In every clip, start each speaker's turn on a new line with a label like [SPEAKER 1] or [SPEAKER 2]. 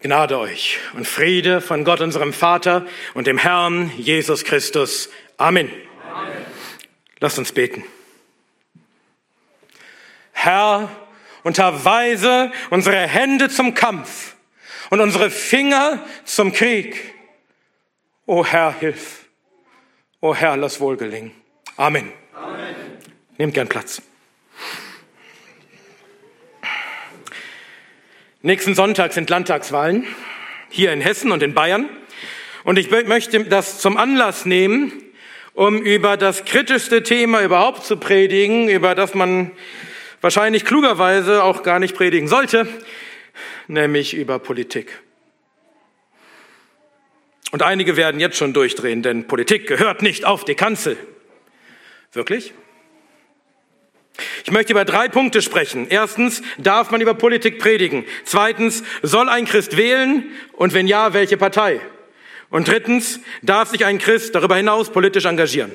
[SPEAKER 1] Gnade euch und Friede von Gott, unserem Vater und dem Herrn Jesus Christus. Amen. Amen. Lasst uns beten. Herr, unterweise unsere Hände zum Kampf und unsere Finger zum Krieg. O Herr, hilf. O Herr, lass wohl gelingen. Amen. Amen. Nehmt gern Platz. Nächsten Sonntag sind Landtagswahlen hier in Hessen und in Bayern. Und ich möchte das zum Anlass nehmen, um über das kritischste Thema überhaupt zu predigen, über das man wahrscheinlich klugerweise auch gar nicht predigen sollte, nämlich über Politik. Und einige werden jetzt schon durchdrehen, denn Politik gehört nicht auf die Kanzel. Wirklich? Ich möchte über drei Punkte sprechen. Erstens, darf man über Politik predigen? Zweitens, soll ein Christ wählen? Und wenn ja, welche Partei? Und drittens, darf sich ein Christ darüber hinaus politisch engagieren?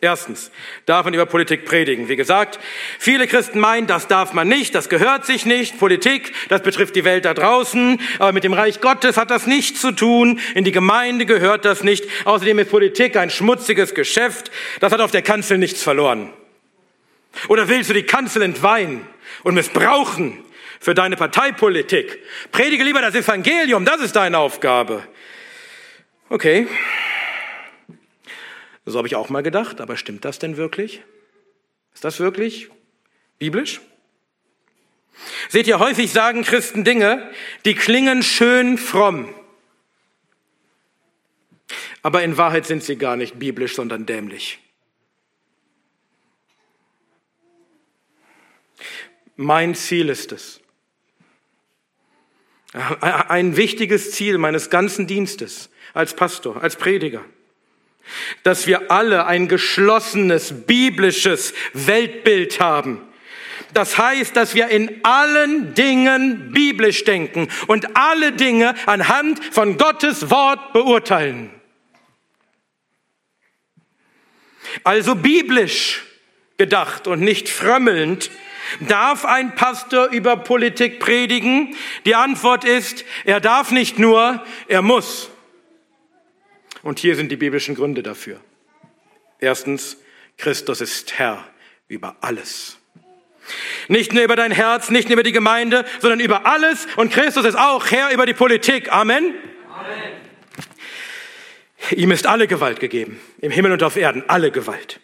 [SPEAKER 1] Erstens, darf man über Politik predigen? Wie gesagt, viele Christen meinen, das darf man nicht, das gehört sich nicht. Politik, das betrifft die Welt da draußen, aber mit dem Reich Gottes hat das nichts zu tun. In die Gemeinde gehört das nicht. Außerdem ist Politik ein schmutziges Geschäft. Das hat auf der Kanzel nichts verloren. Oder willst du die Kanzel entweihen und missbrauchen für deine Parteipolitik? Predige lieber das Evangelium, das ist deine Aufgabe. Okay. So habe ich auch mal gedacht, aber stimmt das denn wirklich? Ist das wirklich biblisch? Seht ihr, häufig sagen Christen Dinge, die klingen schön fromm. Aber in Wahrheit sind sie gar nicht biblisch, sondern dämlich. Mein Ziel ist es. Ein wichtiges Ziel meines ganzen Dienstes als Pastor, als Prediger, dass wir alle ein geschlossenes biblisches Weltbild haben. Das heißt, dass wir in allen Dingen biblisch denken und alle Dinge anhand von Gottes Wort beurteilen. Also biblisch gedacht und nicht frömmelnd Darf ein Pastor über Politik predigen? Die Antwort ist, er darf nicht nur, er muss. Und hier sind die biblischen Gründe dafür. Erstens, Christus ist Herr über alles. Nicht nur über dein Herz, nicht nur über die Gemeinde, sondern über alles. Und Christus ist auch Herr über die Politik. Amen. Amen. Ihm ist alle Gewalt gegeben, im Himmel und auf Erden, alle Gewalt.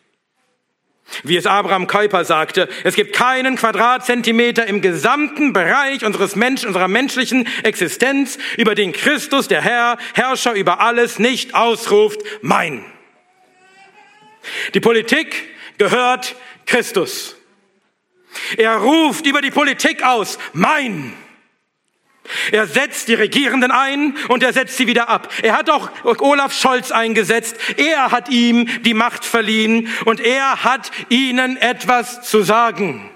[SPEAKER 1] Wie es Abraham Kuyper sagte, es gibt keinen Quadratzentimeter im gesamten Bereich unseres Mensch, unserer menschlichen Existenz, über den Christus, der Herr, Herrscher über alles, nicht ausruft, mein. Die Politik gehört Christus. Er ruft über die Politik aus, mein. Er setzt die Regierenden ein und er setzt sie wieder ab. Er hat auch Olaf Scholz eingesetzt. Er hat ihm die Macht verliehen und er hat ihnen etwas zu sagen.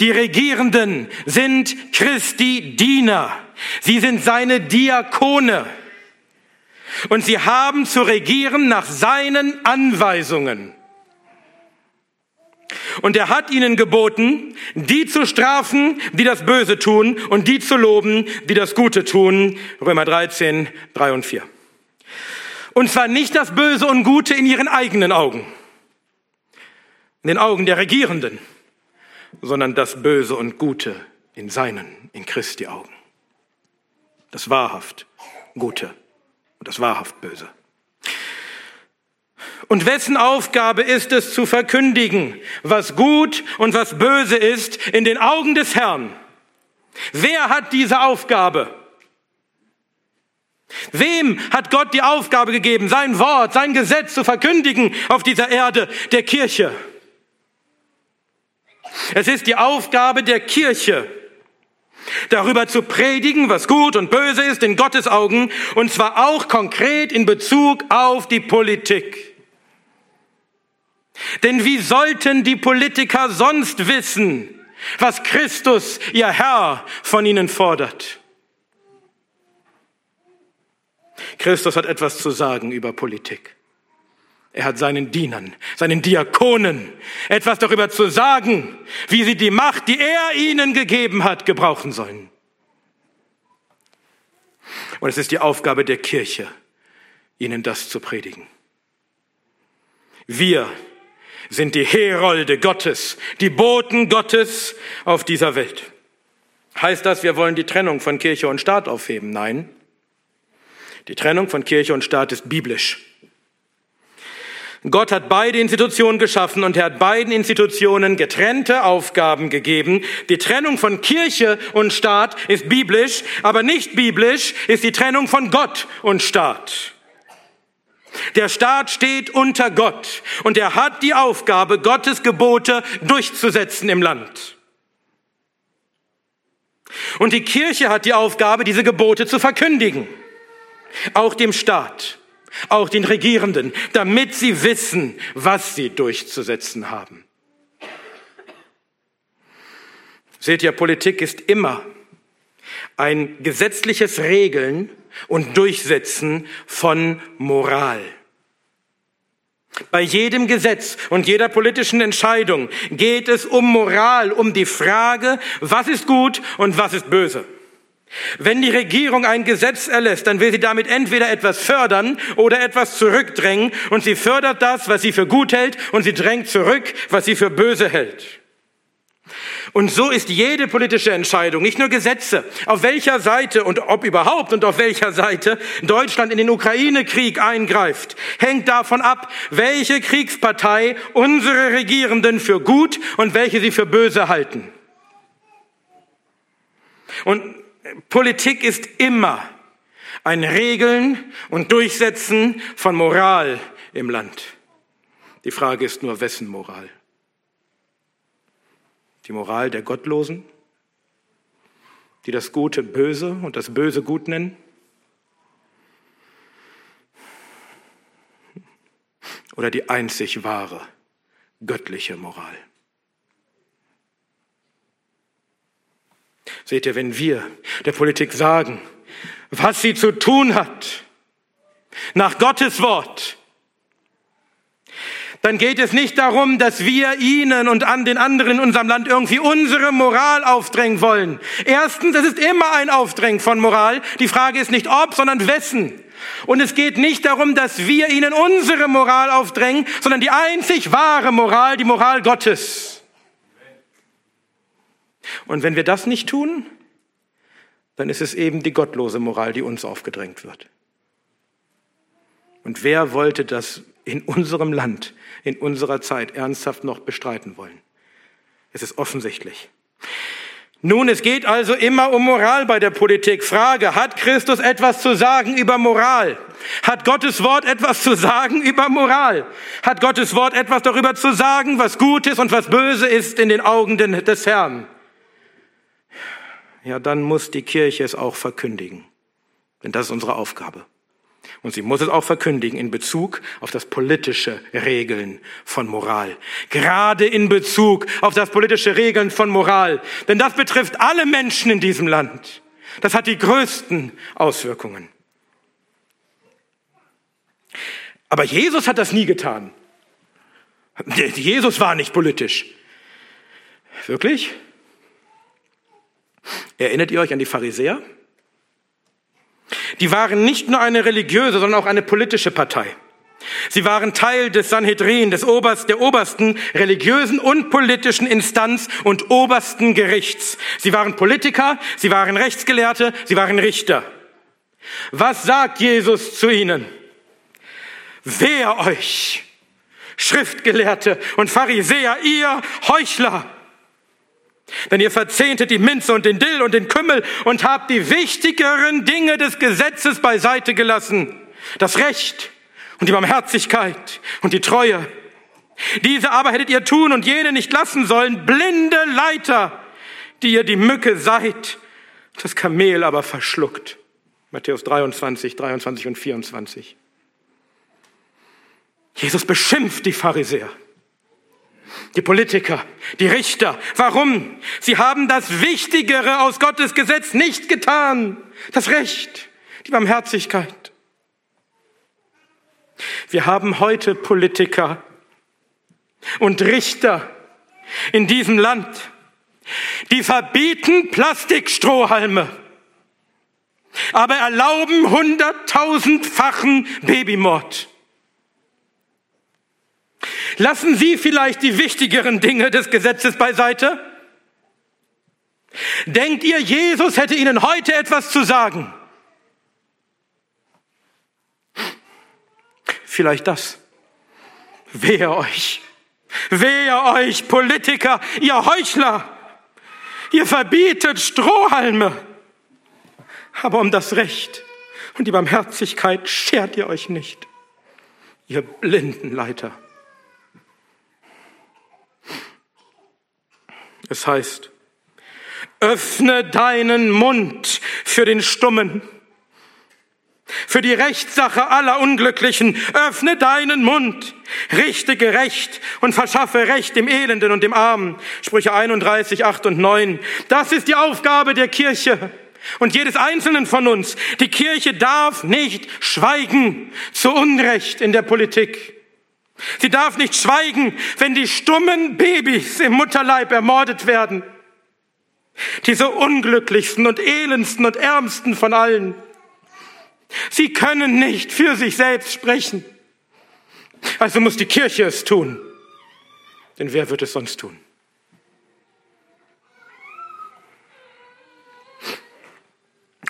[SPEAKER 1] Die Regierenden sind Christi Diener. Sie sind seine Diakone. Und sie haben zu regieren nach seinen Anweisungen. Und er hat ihnen geboten, die zu strafen, die das Böse tun, und die zu loben, die das Gute tun. Römer 13, 3 und 4. Und zwar nicht das Böse und Gute in ihren eigenen Augen, in den Augen der Regierenden, sondern das Böse und Gute in seinen, in Christi Augen. Das wahrhaft Gute und das wahrhaft Böse. Und wessen Aufgabe ist es zu verkündigen, was gut und was böse ist in den Augen des Herrn? Wer hat diese Aufgabe? Wem hat Gott die Aufgabe gegeben, sein Wort, sein Gesetz zu verkündigen auf dieser Erde, der Kirche? Es ist die Aufgabe der Kirche, darüber zu predigen, was gut und böse ist in Gottes Augen, und zwar auch konkret in Bezug auf die Politik. Denn wie sollten die Politiker sonst wissen, was Christus, ihr Herr, von ihnen fordert? Christus hat etwas zu sagen über Politik. Er hat seinen Dienern, seinen Diakonen etwas darüber zu sagen, wie sie die Macht, die er ihnen gegeben hat, gebrauchen sollen. Und es ist die Aufgabe der Kirche, ihnen das zu predigen. Wir sind die Herolde Gottes, die Boten Gottes auf dieser Welt. Heißt das, wir wollen die Trennung von Kirche und Staat aufheben? Nein. Die Trennung von Kirche und Staat ist biblisch. Gott hat beide Institutionen geschaffen und er hat beiden Institutionen getrennte Aufgaben gegeben. Die Trennung von Kirche und Staat ist biblisch, aber nicht biblisch ist die Trennung von Gott und Staat. Der Staat steht unter Gott und er hat die Aufgabe, Gottes Gebote durchzusetzen im Land. Und die Kirche hat die Aufgabe, diese Gebote zu verkündigen, auch dem Staat auch den Regierenden, damit sie wissen, was sie durchzusetzen haben. Seht ihr, Politik ist immer ein gesetzliches Regeln und Durchsetzen von Moral. Bei jedem Gesetz und jeder politischen Entscheidung geht es um Moral, um die Frage, was ist gut und was ist böse. Wenn die Regierung ein Gesetz erlässt, dann will sie damit entweder etwas fördern oder etwas zurückdrängen. Und sie fördert das, was sie für gut hält, und sie drängt zurück, was sie für böse hält. Und so ist jede politische Entscheidung, nicht nur Gesetze, auf welcher Seite und ob überhaupt und auf welcher Seite Deutschland in den Ukraine-Krieg eingreift, hängt davon ab, welche Kriegspartei unsere Regierenden für gut und welche sie für böse halten. Und Politik ist immer ein Regeln und Durchsetzen von Moral im Land. Die Frage ist nur, wessen Moral? Die Moral der Gottlosen, die das Gute böse und das Böse gut nennen? Oder die einzig wahre göttliche Moral? Seht ihr, wenn wir der Politik sagen, was sie zu tun hat, nach Gottes Wort, dann geht es nicht darum, dass wir ihnen und an den anderen in unserem Land irgendwie unsere Moral aufdrängen wollen. Erstens, es ist immer ein Aufdrängen von Moral. Die Frage ist nicht ob, sondern wessen. Und es geht nicht darum, dass wir ihnen unsere Moral aufdrängen, sondern die einzig wahre Moral, die Moral Gottes. Und wenn wir das nicht tun, dann ist es eben die gottlose Moral, die uns aufgedrängt wird. Und wer wollte das in unserem Land, in unserer Zeit ernsthaft noch bestreiten wollen? Es ist offensichtlich. Nun, es geht also immer um Moral bei der Politik. Frage, hat Christus etwas zu sagen über Moral? Hat Gottes Wort etwas zu sagen über Moral? Hat Gottes Wort etwas darüber zu sagen, was gut ist und was böse ist in den Augen des Herrn? ja, dann muss die Kirche es auch verkündigen. Denn das ist unsere Aufgabe. Und sie muss es auch verkündigen in Bezug auf das politische Regeln von Moral. Gerade in Bezug auf das politische Regeln von Moral. Denn das betrifft alle Menschen in diesem Land. Das hat die größten Auswirkungen. Aber Jesus hat das nie getan. Jesus war nicht politisch. Wirklich? Erinnert ihr euch an die Pharisäer? Die waren nicht nur eine religiöse, sondern auch eine politische Partei. Sie waren Teil des Sanhedrin, des Oberst, der obersten religiösen und politischen Instanz und obersten Gerichts. Sie waren Politiker, sie waren Rechtsgelehrte, sie waren Richter. Was sagt Jesus zu ihnen? Wer euch, Schriftgelehrte und Pharisäer, ihr Heuchler! Denn ihr verzehntet die Minze und den Dill und den Kümmel und habt die wichtigeren Dinge des Gesetzes beiseite gelassen. Das Recht und die Barmherzigkeit und die Treue. Diese aber hättet ihr tun und jene nicht lassen sollen, blinde Leiter, die ihr die Mücke seid, das Kamel aber verschluckt. Matthäus 23, 23 und 24. Jesus beschimpft die Pharisäer die Politiker, die Richter. Warum? Sie haben das Wichtigere aus Gottes Gesetz nicht getan. Das Recht, die Barmherzigkeit. Wir haben heute Politiker und Richter in diesem Land, die verbieten Plastikstrohhalme, aber erlauben hunderttausendfachen Babymord. Lassen Sie vielleicht die wichtigeren Dinge des Gesetzes beiseite? Denkt ihr, Jesus hätte Ihnen heute etwas zu sagen? Vielleicht das. Wehe euch. Wehe euch, Politiker, ihr Heuchler. Ihr verbietet Strohhalme. Aber um das Recht und die Barmherzigkeit schert ihr euch nicht. Ihr blinden Leiter. Es heißt, öffne deinen Mund für den Stummen, für die Rechtssache aller Unglücklichen. Öffne deinen Mund, richte gerecht und verschaffe Recht dem Elenden und dem Armen. Sprüche 31, 8 und 9. Das ist die Aufgabe der Kirche und jedes Einzelnen von uns. Die Kirche darf nicht schweigen zu Unrecht in der Politik. Sie darf nicht schweigen, wenn die stummen Babys im Mutterleib ermordet werden. Diese unglücklichsten und elendsten und ärmsten von allen. Sie können nicht für sich selbst sprechen. Also muss die Kirche es tun. Denn wer wird es sonst tun?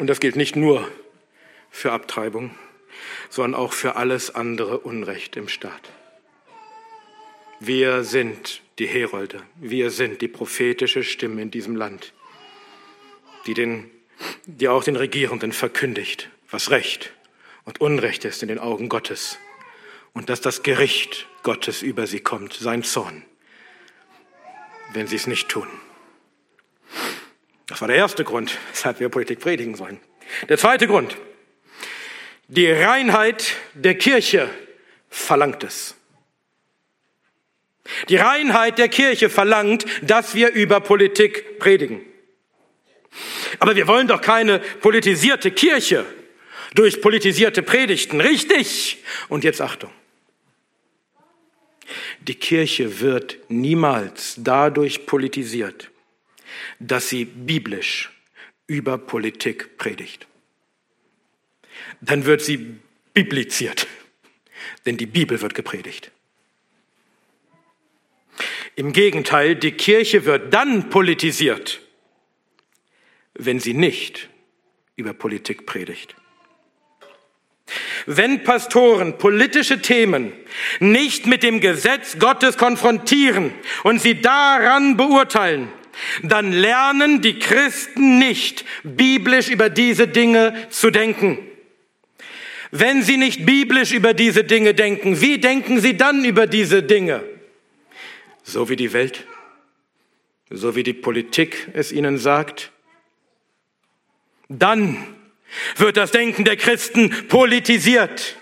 [SPEAKER 1] Und das gilt nicht nur für Abtreibung, sondern auch für alles andere Unrecht im Staat. Wir sind die Herolde, wir sind die prophetische Stimme in diesem Land, die, den, die auch den Regierenden verkündigt, was Recht und Unrecht ist in den Augen Gottes und dass das Gericht Gottes über sie kommt, sein Zorn, wenn sie es nicht tun. Das war der erste Grund, weshalb wir Politik predigen sollen. Der zweite Grund, die Reinheit der Kirche verlangt es. Die Reinheit der Kirche verlangt, dass wir über Politik predigen. Aber wir wollen doch keine politisierte Kirche durch politisierte Predigten, richtig? Und jetzt Achtung. Die Kirche wird niemals dadurch politisiert, dass sie biblisch über Politik predigt. Dann wird sie bibliziert, denn die Bibel wird gepredigt. Im Gegenteil, die Kirche wird dann politisiert, wenn sie nicht über Politik predigt. Wenn Pastoren politische Themen nicht mit dem Gesetz Gottes konfrontieren und sie daran beurteilen, dann lernen die Christen nicht biblisch über diese Dinge zu denken. Wenn sie nicht biblisch über diese Dinge denken, wie denken sie dann über diese Dinge? So wie die Welt, so wie die Politik es ihnen sagt. Dann wird das Denken der Christen politisiert.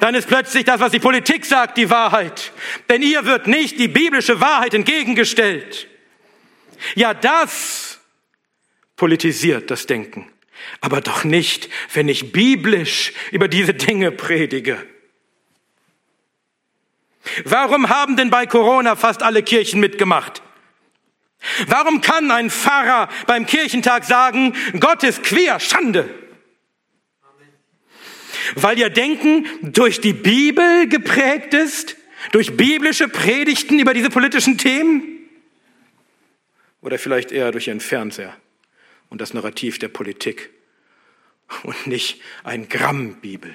[SPEAKER 1] Dann ist plötzlich das, was die Politik sagt, die Wahrheit. Denn ihr wird nicht die biblische Wahrheit entgegengestellt. Ja, das politisiert das Denken. Aber doch nicht, wenn ich biblisch über diese Dinge predige. Warum haben denn bei Corona fast alle Kirchen mitgemacht? Warum kann ein Pfarrer beim Kirchentag sagen, Gott ist quer, Schande? Weil ihr Denken durch die Bibel geprägt ist, durch biblische Predigten über diese politischen Themen? Oder vielleicht eher durch ihren Fernseher und das Narrativ der Politik und nicht ein Gramm Bibel?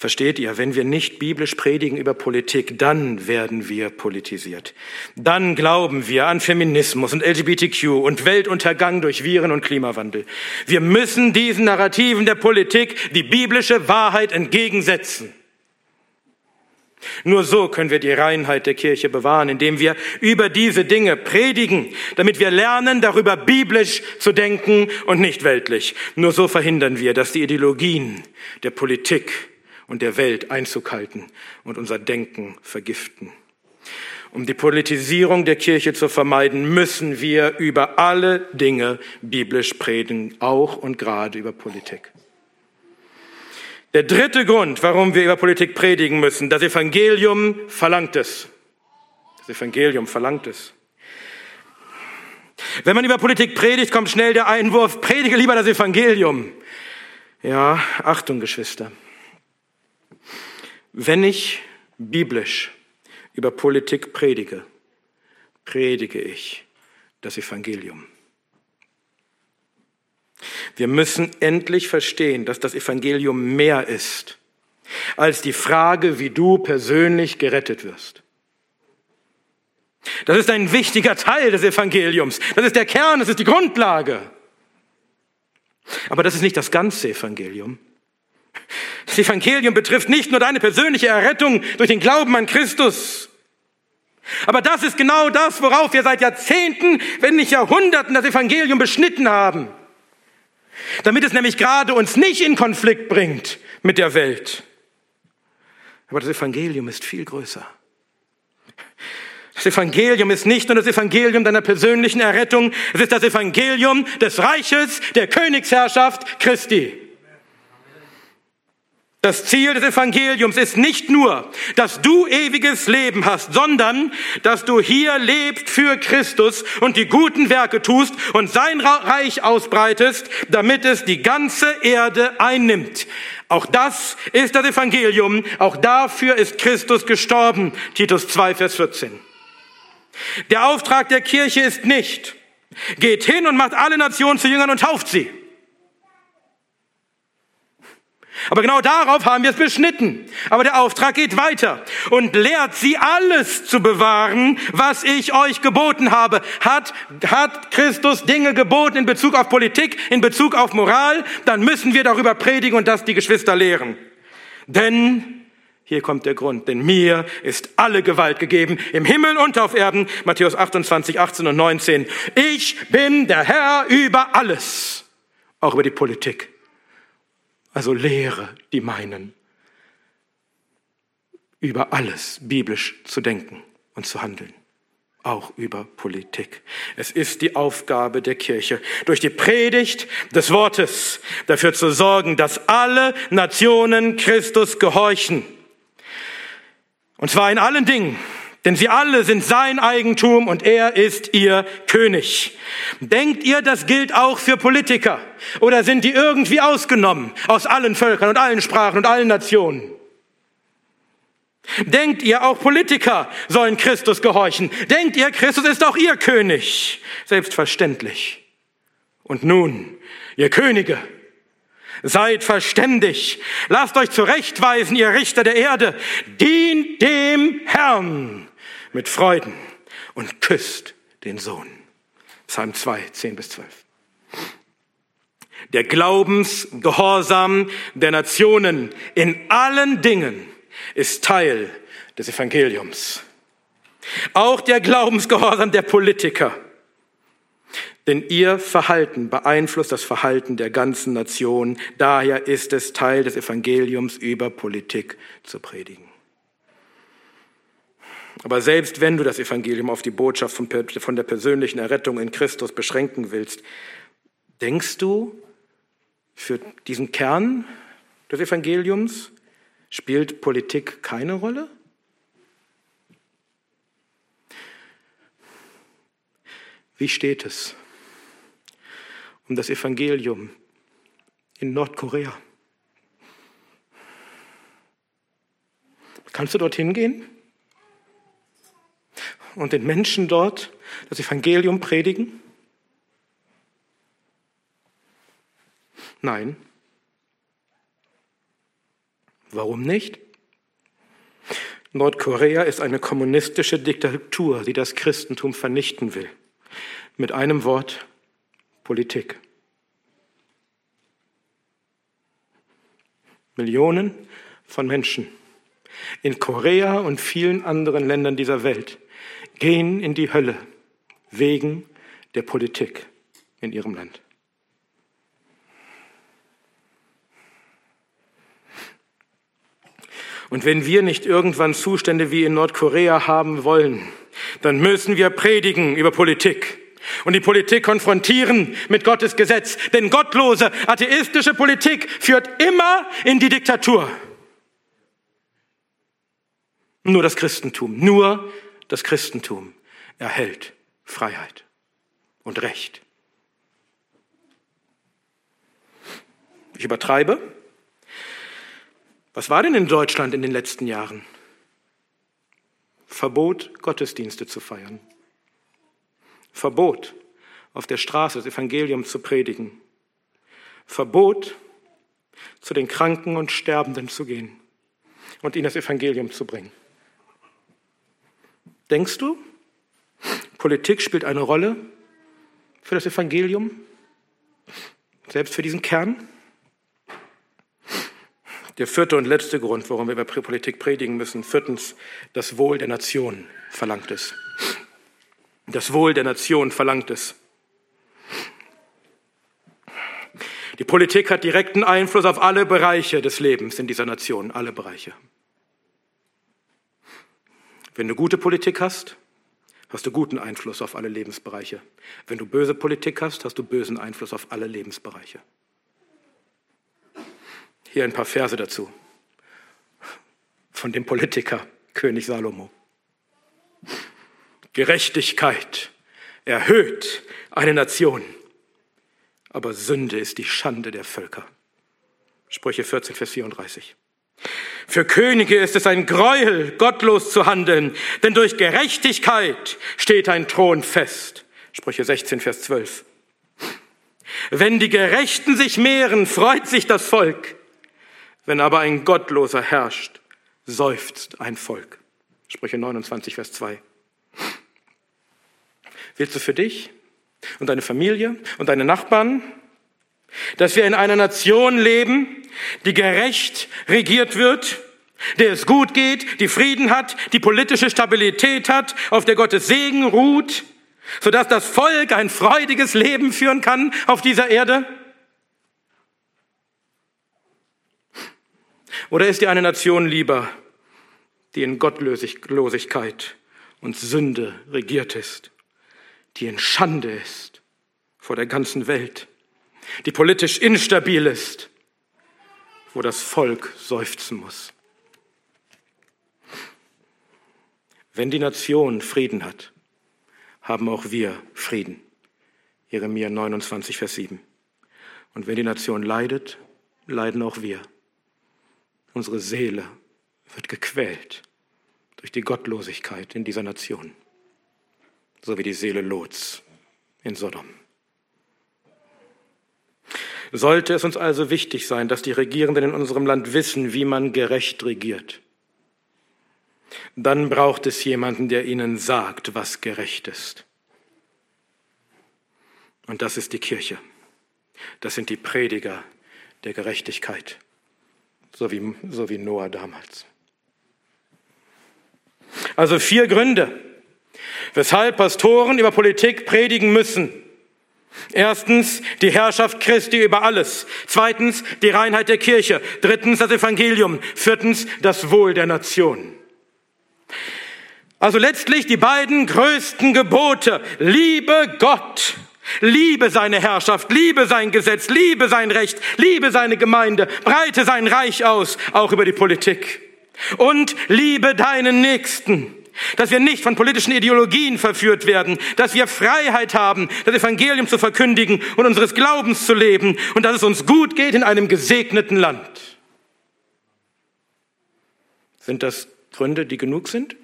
[SPEAKER 1] Versteht ihr, wenn wir nicht biblisch predigen über Politik, dann werden wir politisiert. Dann glauben wir an Feminismus und LGBTQ und Weltuntergang durch Viren und Klimawandel. Wir müssen diesen Narrativen der Politik die biblische Wahrheit entgegensetzen. Nur so können wir die Reinheit der Kirche bewahren, indem wir über diese Dinge predigen, damit wir lernen, darüber biblisch zu denken und nicht weltlich. Nur so verhindern wir, dass die Ideologien der Politik und der Welt Einzug halten und unser Denken vergiften. Um die Politisierung der Kirche zu vermeiden, müssen wir über alle Dinge biblisch predigen, auch und gerade über Politik. Der dritte Grund, warum wir über Politik predigen müssen, das Evangelium verlangt es. Das Evangelium verlangt es. Wenn man über Politik predigt, kommt schnell der Einwurf, predige lieber das Evangelium. Ja, Achtung, Geschwister. Wenn ich biblisch über Politik predige, predige ich das Evangelium. Wir müssen endlich verstehen, dass das Evangelium mehr ist als die Frage, wie du persönlich gerettet wirst. Das ist ein wichtiger Teil des Evangeliums. Das ist der Kern, das ist die Grundlage. Aber das ist nicht das ganze Evangelium. Das Evangelium betrifft nicht nur deine persönliche Errettung durch den Glauben an Christus, aber das ist genau das, worauf wir seit Jahrzehnten, wenn nicht Jahrhunderten das Evangelium beschnitten haben. Damit es nämlich gerade uns nicht in Konflikt bringt mit der Welt. Aber das Evangelium ist viel größer. Das Evangelium ist nicht nur das Evangelium deiner persönlichen Errettung, es ist das Evangelium des Reiches, der Königsherrschaft Christi. Das Ziel des Evangeliums ist nicht nur, dass du ewiges Leben hast, sondern dass du hier lebst für Christus und die guten Werke tust und sein Reich ausbreitest, damit es die ganze Erde einnimmt. Auch das ist das Evangelium. Auch dafür ist Christus gestorben. Titus 2, Vers 14. Der Auftrag der Kirche ist nicht, geht hin und macht alle Nationen zu Jüngern und tauft sie. Aber genau darauf haben wir es beschnitten. Aber der Auftrag geht weiter und lehrt sie alles zu bewahren, was ich euch geboten habe. Hat, hat Christus Dinge geboten in Bezug auf Politik, in Bezug auf Moral, dann müssen wir darüber predigen und das die Geschwister lehren. Denn hier kommt der Grund, denn mir ist alle Gewalt gegeben, im Himmel und auf Erden, Matthäus 28, 18 und 19. Ich bin der Herr über alles, auch über die Politik also lehre die meinen, über alles biblisch zu denken und zu handeln auch über Politik. Es ist die Aufgabe der Kirche, durch die Predigt des Wortes dafür zu sorgen, dass alle Nationen Christus gehorchen. Und zwar in allen Dingen, denn sie alle sind sein Eigentum und er ist ihr König. Denkt ihr, das gilt auch für Politiker? Oder sind die irgendwie ausgenommen aus allen Völkern und allen Sprachen und allen Nationen? Denkt ihr, auch Politiker sollen Christus gehorchen? Denkt ihr, Christus ist auch ihr König? Selbstverständlich. Und nun, ihr Könige, seid verständig. Lasst euch zurechtweisen, ihr Richter der Erde. Dient dem Herrn mit Freuden und küsst den Sohn. Psalm 2, 10 bis 12. Der Glaubensgehorsam der Nationen in allen Dingen ist Teil des Evangeliums. Auch der Glaubensgehorsam der Politiker. Denn ihr Verhalten beeinflusst das Verhalten der ganzen Nation. Daher ist es Teil des Evangeliums, über Politik zu predigen. Aber selbst wenn du das Evangelium auf die Botschaft von, der persönlichen Errettung in Christus beschränken willst, denkst du, für diesen Kern des Evangeliums spielt Politik keine Rolle? Wie steht es um das Evangelium in Nordkorea? Kannst du dorthin gehen? und den Menschen dort das Evangelium predigen? Nein. Warum nicht? Nordkorea ist eine kommunistische Diktatur, die das Christentum vernichten will. Mit einem Wort Politik. Millionen von Menschen in Korea und vielen anderen Ländern dieser Welt gehen in die Hölle wegen der Politik in ihrem Land. Und wenn wir nicht irgendwann Zustände wie in Nordkorea haben wollen, dann müssen wir predigen über Politik und die Politik konfrontieren mit Gottes Gesetz. Denn gottlose, atheistische Politik führt immer in die Diktatur. Nur das Christentum, nur das Christentum erhält Freiheit und Recht. Ich übertreibe. Was war denn in Deutschland in den letzten Jahren? Verbot, Gottesdienste zu feiern. Verbot, auf der Straße das Evangelium zu predigen. Verbot, zu den Kranken und Sterbenden zu gehen und ihnen das Evangelium zu bringen. Denkst du, Politik spielt eine Rolle für das Evangelium, selbst für diesen Kern? Der vierte und letzte Grund, warum wir über Politik predigen müssen. Viertens, das Wohl der Nation verlangt es. Das Wohl der Nation verlangt es. Die Politik hat direkten Einfluss auf alle Bereiche des Lebens in dieser Nation, alle Bereiche. Wenn du gute Politik hast, hast du guten Einfluss auf alle Lebensbereiche. Wenn du böse Politik hast, hast du bösen Einfluss auf alle Lebensbereiche. Hier ein paar Verse dazu von dem Politiker König Salomo. Gerechtigkeit erhöht eine Nation, aber Sünde ist die Schande der Völker. Sprüche 14, Vers 34. Für Könige ist es ein Gräuel, gottlos zu handeln, denn durch Gerechtigkeit steht ein Thron fest. Sprüche 16, Vers 12. Wenn die Gerechten sich mehren, freut sich das Volk. Wenn aber ein Gottloser herrscht, seufzt ein Volk. Sprüche 29, Vers 2. Willst du für dich und deine Familie und deine Nachbarn, dass wir in einer Nation leben, die gerecht regiert wird, der es gut geht, die Frieden hat, die politische Stabilität hat, auf der Gottes Segen ruht, sodass das Volk ein freudiges Leben führen kann auf dieser Erde? Oder ist dir eine Nation lieber, die in Gottlosigkeit und Sünde regiert ist, die in Schande ist vor der ganzen Welt, die politisch instabil ist, wo das Volk seufzen muss? Wenn die Nation Frieden hat, haben auch wir Frieden. Jeremia 29, Vers 7. Und wenn die Nation leidet, leiden auch wir. Unsere Seele wird gequält durch die Gottlosigkeit in dieser Nation, so wie die Seele Lots in Sodom. Sollte es uns also wichtig sein, dass die Regierenden in unserem Land wissen, wie man gerecht regiert, dann braucht es jemanden, der ihnen sagt, was gerecht ist. Und das ist die Kirche. Das sind die Prediger der Gerechtigkeit so wie, so wie Noah damals. Also vier Gründe, weshalb Pastoren über Politik predigen müssen. Erstens die Herrschaft Christi über alles. Zweitens die Reinheit der Kirche. Drittens das Evangelium. Viertens das Wohl der Nation. Also letztlich die beiden größten Gebote. Liebe Gott Liebe seine Herrschaft, liebe sein Gesetz, liebe sein Recht, liebe seine Gemeinde, breite sein Reich aus, auch über die Politik. Und liebe deinen Nächsten. Dass wir nicht von politischen Ideologien verführt werden, dass wir Freiheit haben, das Evangelium zu verkündigen und unseres Glaubens zu leben und dass es uns gut geht in einem gesegneten Land. Sind das Gründe, die genug sind?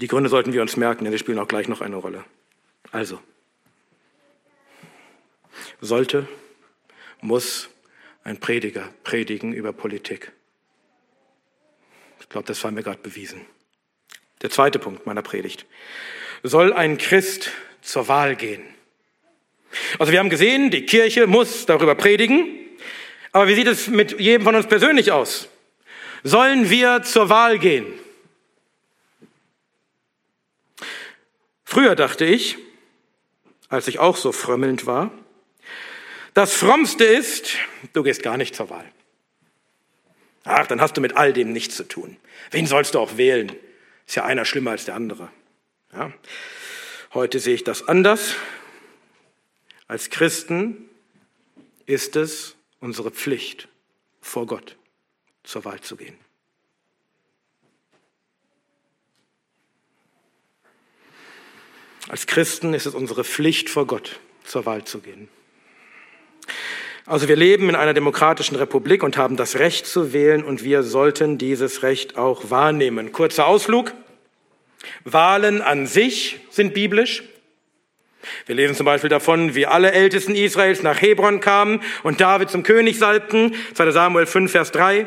[SPEAKER 1] Die Gründe sollten wir uns merken, denn sie spielen auch gleich noch eine Rolle. Also, sollte, muss ein Prediger predigen über Politik. Ich glaube, das war mir gerade bewiesen. Der zweite Punkt meiner Predigt. Soll ein Christ zur Wahl gehen? Also wir haben gesehen, die Kirche muss darüber predigen, aber wie sieht es mit jedem von uns persönlich aus? Sollen wir zur Wahl gehen? Früher dachte ich, als ich auch so frömmelnd war, Das Frommste ist, du gehst gar nicht zur Wahl. Ach, dann hast du mit all dem nichts zu tun. Wen sollst du auch wählen? Ist ja einer schlimmer als der andere. Ja? Heute sehe ich das anders. Als Christen ist es unsere Pflicht, vor Gott zur Wahl zu gehen. Als Christen ist es unsere Pflicht, vor Gott zur Wahl zu gehen. Also wir leben in einer demokratischen Republik und haben das Recht zu wählen und wir sollten dieses Recht auch wahrnehmen. Kurzer Ausflug. Wahlen an sich sind biblisch. Wir lesen zum Beispiel davon, wie alle Ältesten Israels nach Hebron kamen und David zum König salbten, 2 Samuel 5, Vers 3.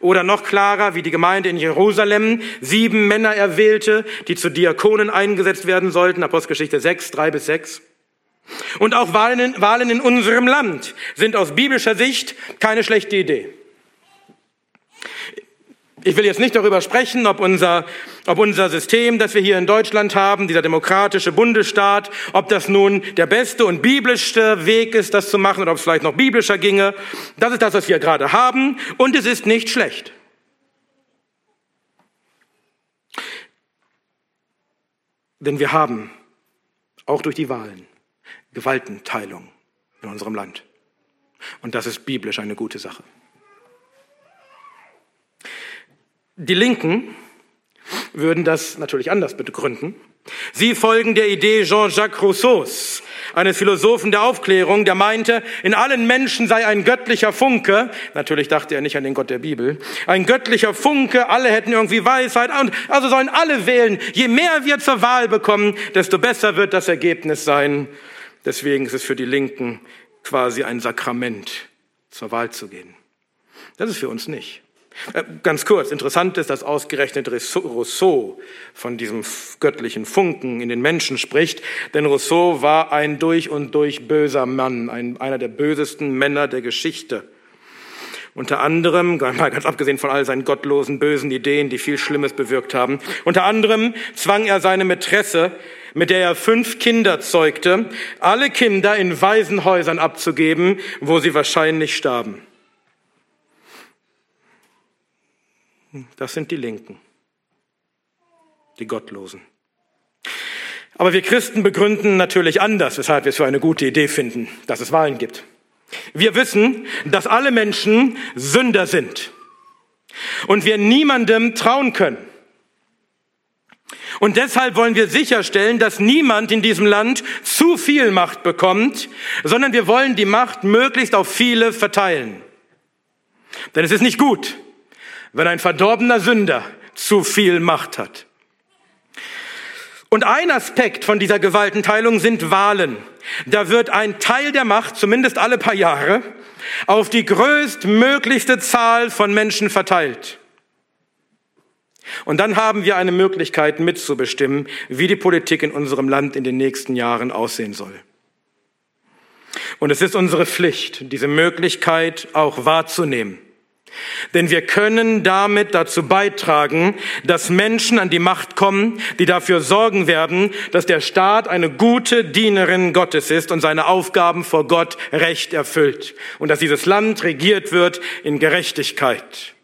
[SPEAKER 1] Oder noch klarer, wie die Gemeinde in Jerusalem sieben Männer erwählte, die zu Diakonen eingesetzt werden sollten, Apostelgeschichte 6, 3 bis 6. Und auch Wahlen, Wahlen in unserem Land sind aus biblischer Sicht keine schlechte Idee. Ich will jetzt nicht darüber sprechen, ob unser, ob unser System, das wir hier in Deutschland haben, dieser demokratische Bundesstaat, ob das nun der beste und biblischste Weg ist, das zu machen, oder ob es vielleicht noch biblischer ginge. Das ist das, was wir gerade haben, und es ist nicht schlecht. Denn wir haben, auch durch die Wahlen, Gewaltenteilung in unserem Land. Und das ist biblisch eine gute Sache. Die Linken würden das natürlich anders begründen. Sie folgen der Idee Jean-Jacques Rousseaus, eines Philosophen der Aufklärung, der meinte, in allen Menschen sei ein göttlicher Funke, natürlich dachte er nicht an den Gott der Bibel, ein göttlicher Funke, alle hätten irgendwie Weisheit, also sollen alle wählen. Je mehr wir zur Wahl bekommen, desto besser wird das Ergebnis sein. Deswegen ist es für die Linken quasi ein Sakrament, zur Wahl zu gehen. Das ist für uns nicht. Äh, ganz kurz, interessant ist, dass ausgerechnet Rousseau von diesem göttlichen Funken in den Menschen spricht, denn Rousseau war ein durch und durch böser Mann, ein, einer der bösesten Männer der Geschichte. Unter anderem, ganz abgesehen von all seinen gottlosen, bösen Ideen, die viel Schlimmes bewirkt haben, unter anderem zwang er seine Mätresse, mit der er fünf Kinder zeugte, alle Kinder in Waisenhäusern abzugeben, wo sie wahrscheinlich starben. Das sind die Linken, die Gottlosen. Aber wir Christen begründen natürlich anders, weshalb wir es für eine gute Idee finden, dass es Wahlen gibt. Wir wissen, dass alle Menschen Sünder sind und wir niemandem trauen können. Und deshalb wollen wir sicherstellen, dass niemand in diesem Land zu viel Macht bekommt, sondern wir wollen die Macht möglichst auf viele verteilen. Denn es ist nicht gut, wenn ein verdorbener Sünder zu viel Macht hat. Und ein Aspekt von dieser Gewaltenteilung sind Wahlen. Da wird ein Teil der Macht, zumindest alle paar Jahre, auf die größtmöglichste Zahl von Menschen verteilt. Und dann haben wir eine Möglichkeit mitzubestimmen, wie die Politik in unserem Land in den nächsten Jahren aussehen soll. Und es ist unsere Pflicht, diese Möglichkeit auch wahrzunehmen. Denn wir können damit dazu beitragen, dass Menschen an die Macht kommen, die dafür sorgen werden, dass der Staat eine gute Dienerin Gottes ist und seine Aufgaben vor Gott recht erfüllt und dass dieses Land regiert wird in Gerechtigkeit.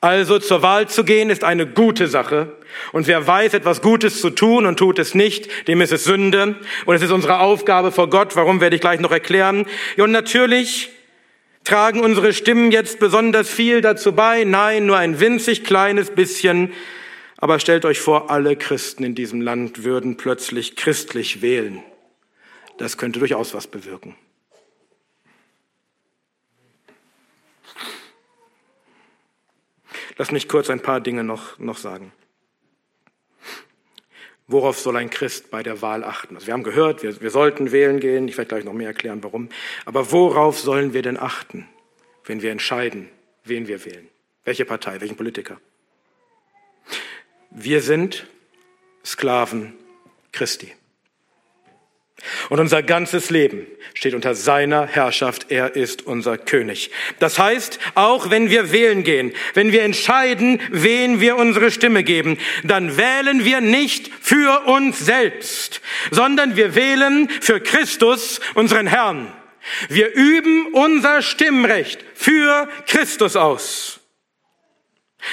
[SPEAKER 1] Also zur Wahl zu gehen ist eine gute Sache. Und wer weiß, etwas Gutes zu tun und tut es nicht, dem ist es Sünde. Und es ist unsere Aufgabe vor Gott. Warum werde ich gleich noch erklären. Und natürlich Tragen unsere Stimmen jetzt besonders viel dazu bei? Nein, nur ein winzig kleines bisschen. Aber stellt euch vor, alle Christen in diesem Land würden plötzlich christlich wählen. Das könnte durchaus was bewirken. Lass mich kurz ein paar Dinge noch, noch sagen. Worauf soll ein Christ bei der Wahl achten? Also wir haben gehört, wir, wir sollten wählen gehen. Ich werde gleich noch mehr erklären, warum. Aber worauf sollen wir denn achten, wenn wir entscheiden, wen wir wählen? Welche Partei, welchen Politiker? Wir sind Sklaven Christi. Und unser ganzes Leben steht unter seiner Herrschaft. Er ist unser König. Das heißt, auch wenn wir wählen gehen, wenn wir entscheiden, wen wir unsere Stimme geben, dann wählen wir nicht für uns selbst, sondern wir wählen für Christus, unseren Herrn. Wir üben unser Stimmrecht für Christus aus.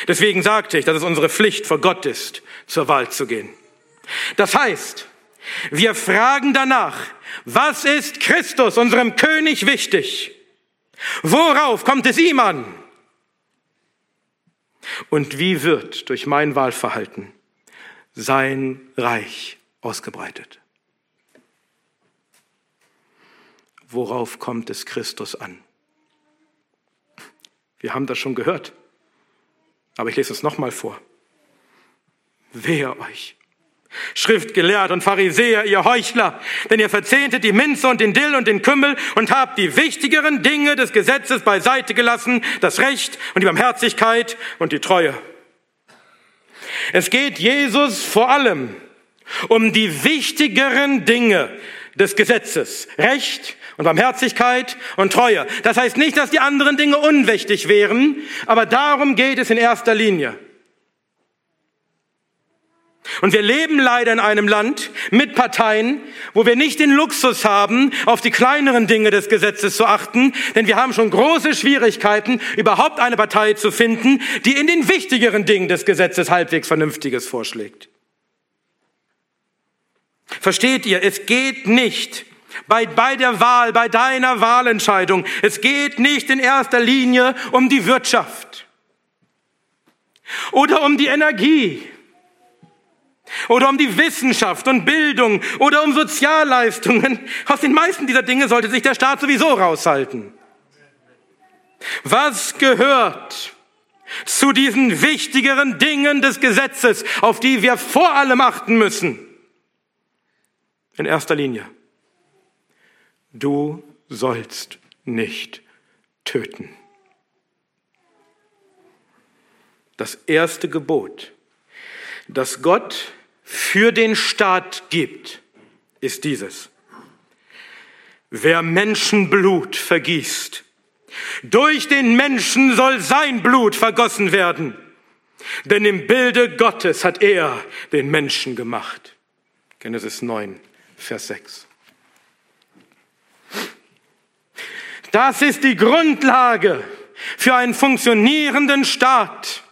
[SPEAKER 1] Deswegen sagte ich, dass es unsere Pflicht vor Gott ist, zur Wahl zu gehen. Das heißt, wir fragen danach, was ist Christus, unserem König, wichtig? Worauf kommt es ihm an? Und wie wird durch mein Wahlverhalten sein Reich ausgebreitet? Worauf kommt es Christus an? Wir haben das schon gehört, aber ich lese es nochmal vor. Wehe euch, Schriftgelehrt und Pharisäer, ihr Heuchler, denn ihr verzehntet die Minze und den Dill und den Kümmel und habt die wichtigeren Dinge des Gesetzes beiseite gelassen, das Recht und die Barmherzigkeit und die Treue. Es geht Jesus vor allem um die wichtigeren Dinge des Gesetzes, Recht und Barmherzigkeit und Treue. Das heißt nicht, dass die anderen Dinge unwichtig wären, aber darum geht es in erster Linie. Und wir leben leider in einem Land mit Parteien, wo wir nicht den Luxus haben, auf die kleineren Dinge des Gesetzes zu achten, denn wir haben schon große Schwierigkeiten, überhaupt eine Partei zu finden, die in den wichtigeren Dingen des Gesetzes halbwegs Vernünftiges vorschlägt. Versteht ihr, es geht nicht bei, bei der Wahl, bei deiner Wahlentscheidung, es geht nicht in erster Linie um die Wirtschaft oder um die Energie oder um die Wissenschaft und Bildung oder um Sozialleistungen. Aus den meisten dieser Dinge sollte sich der Staat sowieso raushalten. Was gehört zu diesen wichtigeren Dingen des Gesetzes, auf die wir vor allem achten müssen? In erster Linie. Du sollst nicht töten. Das erste Gebot, das Gott für den Staat gibt, ist dieses. Wer Menschenblut vergießt, durch den Menschen soll sein Blut vergossen werden, denn im Bilde Gottes hat er den Menschen gemacht. Genesis 9, Vers 6. Das ist die Grundlage für einen funktionierenden Staat.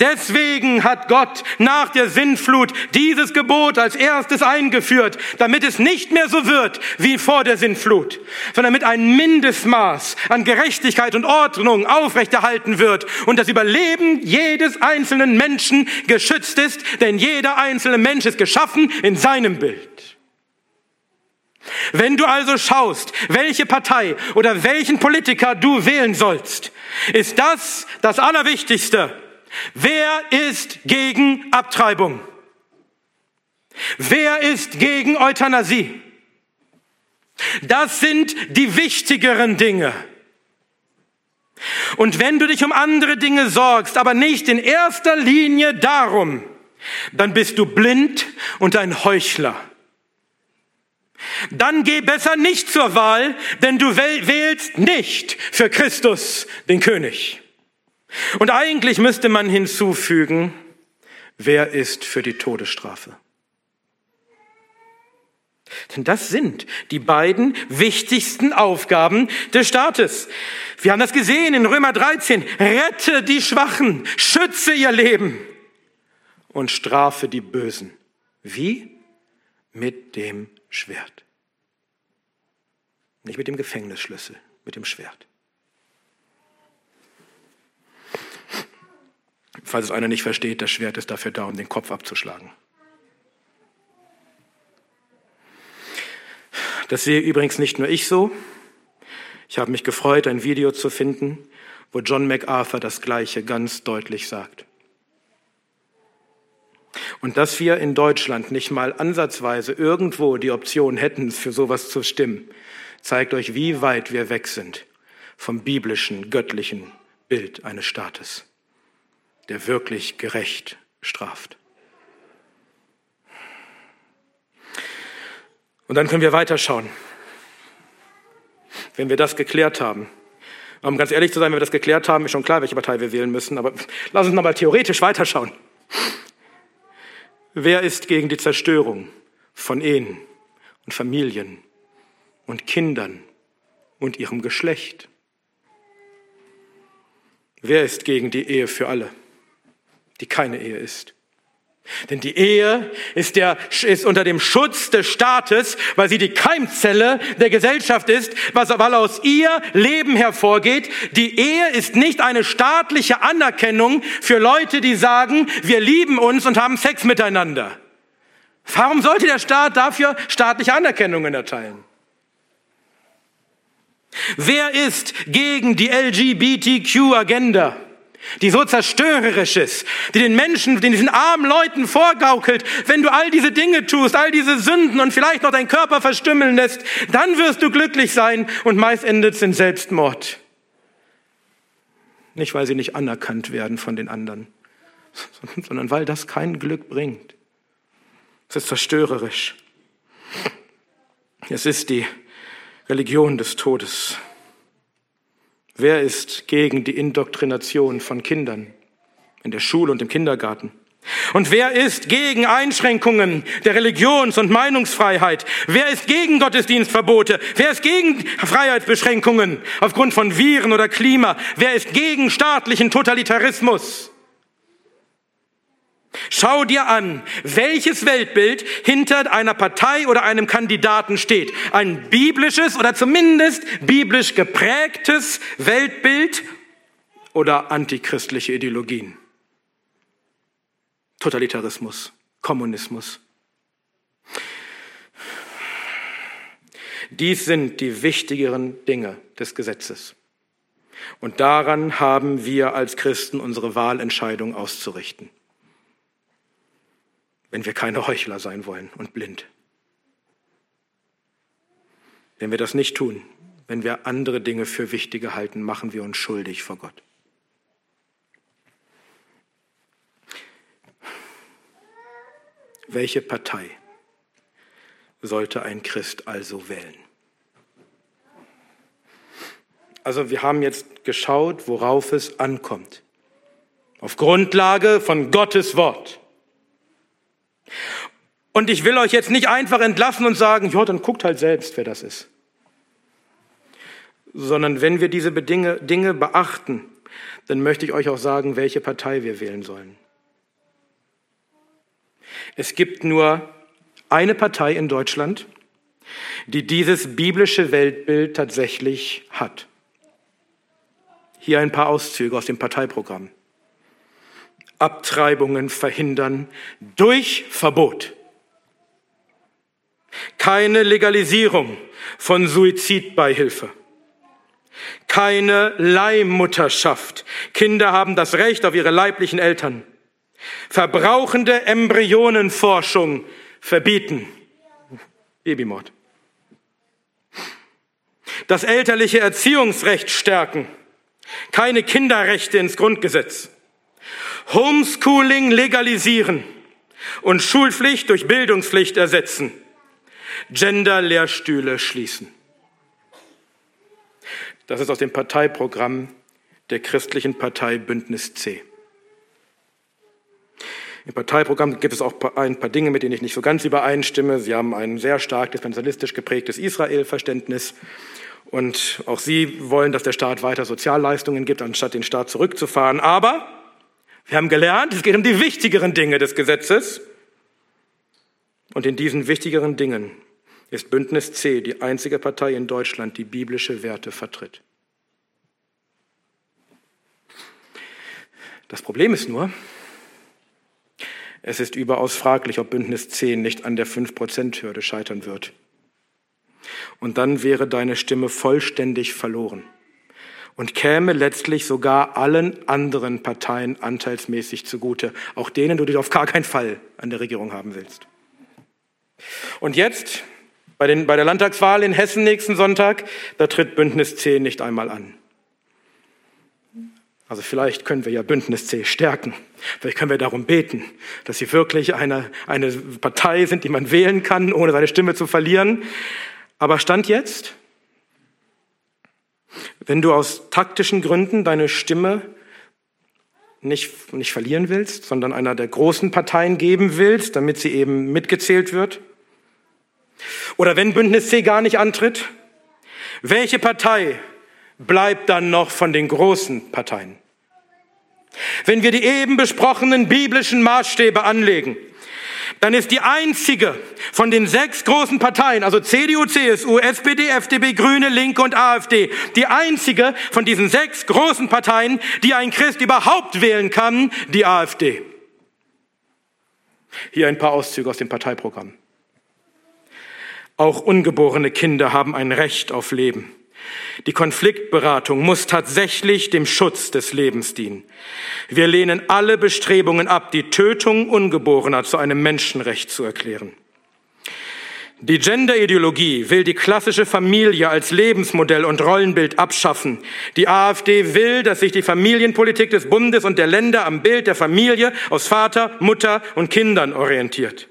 [SPEAKER 1] Deswegen hat Gott nach der Sinnflut dieses Gebot als erstes eingeführt, damit es nicht mehr so wird wie vor der Sinnflut, sondern damit ein Mindestmaß an Gerechtigkeit und Ordnung aufrechterhalten wird und das Überleben jedes einzelnen Menschen geschützt ist, denn jeder einzelne Mensch ist geschaffen in seinem Bild. Wenn du also schaust, welche Partei oder welchen Politiker du wählen sollst, ist das das Allerwichtigste Wer ist gegen Abtreibung? Wer ist gegen Euthanasie? Das sind die wichtigeren Dinge. Und wenn du dich um andere Dinge sorgst, aber nicht in erster Linie darum, dann bist du blind und ein Heuchler. Dann geh besser nicht zur Wahl, denn du wählst nicht für Christus, den König. Und eigentlich müsste man hinzufügen, wer ist für die Todesstrafe? Denn das sind die beiden wichtigsten Aufgaben des Staates. Wir haben das gesehen in Römer 13. Rette die Schwachen, schütze ihr Leben und strafe die Bösen. Wie? Mit dem Schwert. Nicht mit dem Gefängnisschlüssel, mit dem Schwert. Falls es einer nicht versteht, das Schwert ist dafür da, um den Kopf abzuschlagen. Das sehe übrigens nicht nur ich so. Ich habe mich gefreut, ein Video zu finden, wo John MacArthur das Gleiche ganz deutlich sagt. Und dass wir in Deutschland nicht mal ansatzweise irgendwo die Option hätten, für sowas zu stimmen, zeigt euch, wie weit wir weg sind vom biblischen, göttlichen Bild eines Staates der wirklich gerecht straft. Und dann können wir weiterschauen. Wenn wir das geklärt haben. Um ganz ehrlich zu sein, wenn wir das geklärt haben, ist schon klar, welche Partei wir wählen müssen. Aber lass uns nochmal theoretisch weiterschauen. Wer ist gegen die Zerstörung von Ehen und Familien und Kindern und ihrem Geschlecht? Wer ist gegen die Ehe für alle, die keine Ehe ist? Denn die Ehe ist, der, ist unter dem Schutz des Staates, weil sie die Keimzelle der Gesellschaft ist, weil aus ihr Leben hervorgeht. Die Ehe ist nicht eine staatliche Anerkennung für Leute, die sagen, wir lieben uns und haben Sex miteinander. Warum sollte der Staat dafür staatliche Anerkennungen erteilen? Wer ist gegen die LGBTQ-Agenda? Die so zerstörerisch ist, die den Menschen, den diesen armen Leuten vorgaukelt, wenn du all diese Dinge tust, all diese Sünden und vielleicht noch deinen Körper verstümmeln lässt, dann wirst du glücklich sein und meist endet es in Selbstmord. Nicht, weil sie nicht anerkannt werden von den anderen, sondern weil das kein Glück bringt. Es ist zerstörerisch. Es ist die Religion des Todes. Wer ist gegen die Indoktrination von Kindern in der Schule und im Kindergarten? Und wer ist gegen Einschränkungen der Religions- und Meinungsfreiheit? Wer ist gegen Gottesdienstverbote? Wer ist gegen Freiheitsbeschränkungen aufgrund von Viren oder Klima? Wer ist gegen staatlichen Totalitarismus? Schau dir an, welches Weltbild hinter einer Partei oder einem Kandidaten steht. Ein biblisches oder zumindest biblisch geprägtes Weltbild oder antichristliche Ideologien. Totalitarismus, Kommunismus. Dies sind die wichtigeren Dinge des Gesetzes. Und daran haben wir als Christen unsere Wahlentscheidung auszurichten wenn wir keine Heuchler sein wollen und blind. Wenn wir das nicht tun, wenn wir andere Dinge für wichtige halten, machen wir uns schuldig vor Gott. Welche Partei sollte ein Christ also wählen? Also wir haben jetzt geschaut, worauf es ankommt. Auf Grundlage von Gottes Wort. Und ich will euch jetzt nicht einfach entlassen und sagen, ja, dann guckt halt selbst, wer das ist. Sondern wenn wir diese Dinge, beachten, dann möchte ich euch auch sagen, welche Partei wir wählen sollen. Es gibt nur eine Partei in Deutschland, die dieses biblische Weltbild tatsächlich hat. Hier ein paar Auszüge aus dem Parteiprogramm. Abtreibungen verhindern durch Verbot. Keine Legalisierung von Suizidbeihilfe. Keine Leihmutterschaft. Kinder haben das Recht auf ihre leiblichen Eltern. Verbrauchende Embryonenforschung verbieten. Babymord. Das elterliche Erziehungsrecht stärken. Keine Kinderrechte ins Grundgesetz. Homeschooling legalisieren und Schulpflicht durch Bildungspflicht ersetzen. Gender-Lehrstühle schließen. Das ist aus dem Parteiprogramm der christlichen Partei Bündnis C. Im Parteiprogramm gibt es auch ein paar Dinge, mit denen ich nicht so ganz übereinstimme. Sie haben ein sehr stark dispensalistisch geprägtes Israel-Verständnis. Und auch Sie wollen, dass der Staat weiter Sozialleistungen gibt, anstatt den Staat zurückzufahren. Aber wir haben gelernt, es geht um die wichtigeren Dinge des Gesetzes. Und in diesen wichtigeren Dingen ist Bündnis C die einzige Partei in Deutschland, die biblische Werte vertritt. Das Problem ist nur, es ist überaus fraglich, ob Bündnis C nicht an der 5%-Hürde scheitern wird. Und dann wäre deine Stimme vollständig verloren und käme letztlich sogar allen anderen Parteien anteilsmäßig zugute, auch denen du dich auf gar keinen Fall an der Regierung haben willst. Und jetzt, bei, den, bei der Landtagswahl in Hessen nächsten Sonntag, da tritt Bündnis 10 nicht einmal an. Also vielleicht können wir ja Bündnis C stärken. Vielleicht können wir darum beten, dass sie wirklich eine, eine Partei sind, die man wählen kann, ohne seine Stimme zu verlieren. Aber Stand jetzt, wenn du aus taktischen Gründen deine Stimme nicht, nicht verlieren willst, sondern einer der großen Parteien geben willst, damit sie eben mitgezählt wird, oder wenn Bündnis C gar nicht antritt, welche Partei bleibt dann noch von den großen Parteien? Wenn wir die eben besprochenen biblischen Maßstäbe anlegen, dann ist die einzige von den sechs großen Parteien, also CDU, CSU, SPD, FDP, Grüne, Linke und AfD, die einzige von diesen sechs großen Parteien, die ein Christ überhaupt wählen kann, die AfD. Hier ein paar Auszüge aus dem Parteiprogramm. Auch ungeborene Kinder haben ein Recht auf Leben. Die Konfliktberatung muss tatsächlich dem Schutz des Lebens dienen. Wir lehnen alle Bestrebungen ab, die Tötung Ungeborener zu einem Menschenrecht zu erklären. Die Genderideologie will die klassische Familie als Lebensmodell und Rollenbild abschaffen. Die AfD will, dass sich die Familienpolitik des Bundes und der Länder am Bild der Familie aus Vater, Mutter und Kindern orientiert.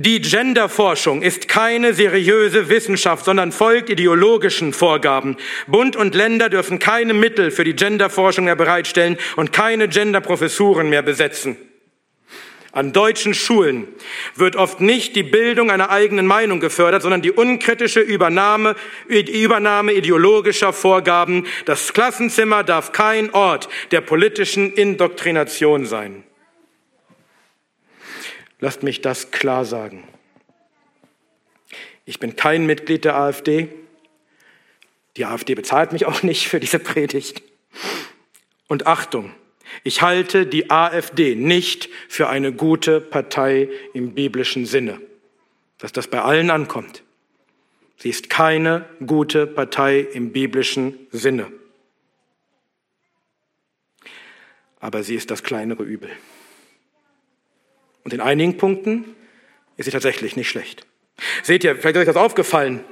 [SPEAKER 1] Die Genderforschung ist keine seriöse Wissenschaft, sondern folgt ideologischen Vorgaben. Bund und Länder dürfen keine Mittel für die Genderforschung mehr bereitstellen und keine Genderprofessuren mehr besetzen. An deutschen Schulen wird oft nicht die Bildung einer eigenen Meinung gefördert, sondern die unkritische Übernahme, Übernahme ideologischer Vorgaben. Das Klassenzimmer darf kein Ort der politischen Indoktrination sein. Lasst mich das klar sagen. Ich bin kein Mitglied der AfD. Die AfD bezahlt mich auch nicht für diese Predigt. Und Achtung, ich halte die AfD nicht für eine gute Partei im biblischen Sinne, dass das bei allen ankommt. Sie ist keine gute Partei im biblischen Sinne. Aber sie ist das kleinere Übel. Und in einigen Punkten ist sie tatsächlich nicht schlecht. Seht ihr, vielleicht ist euch das aufgefallen.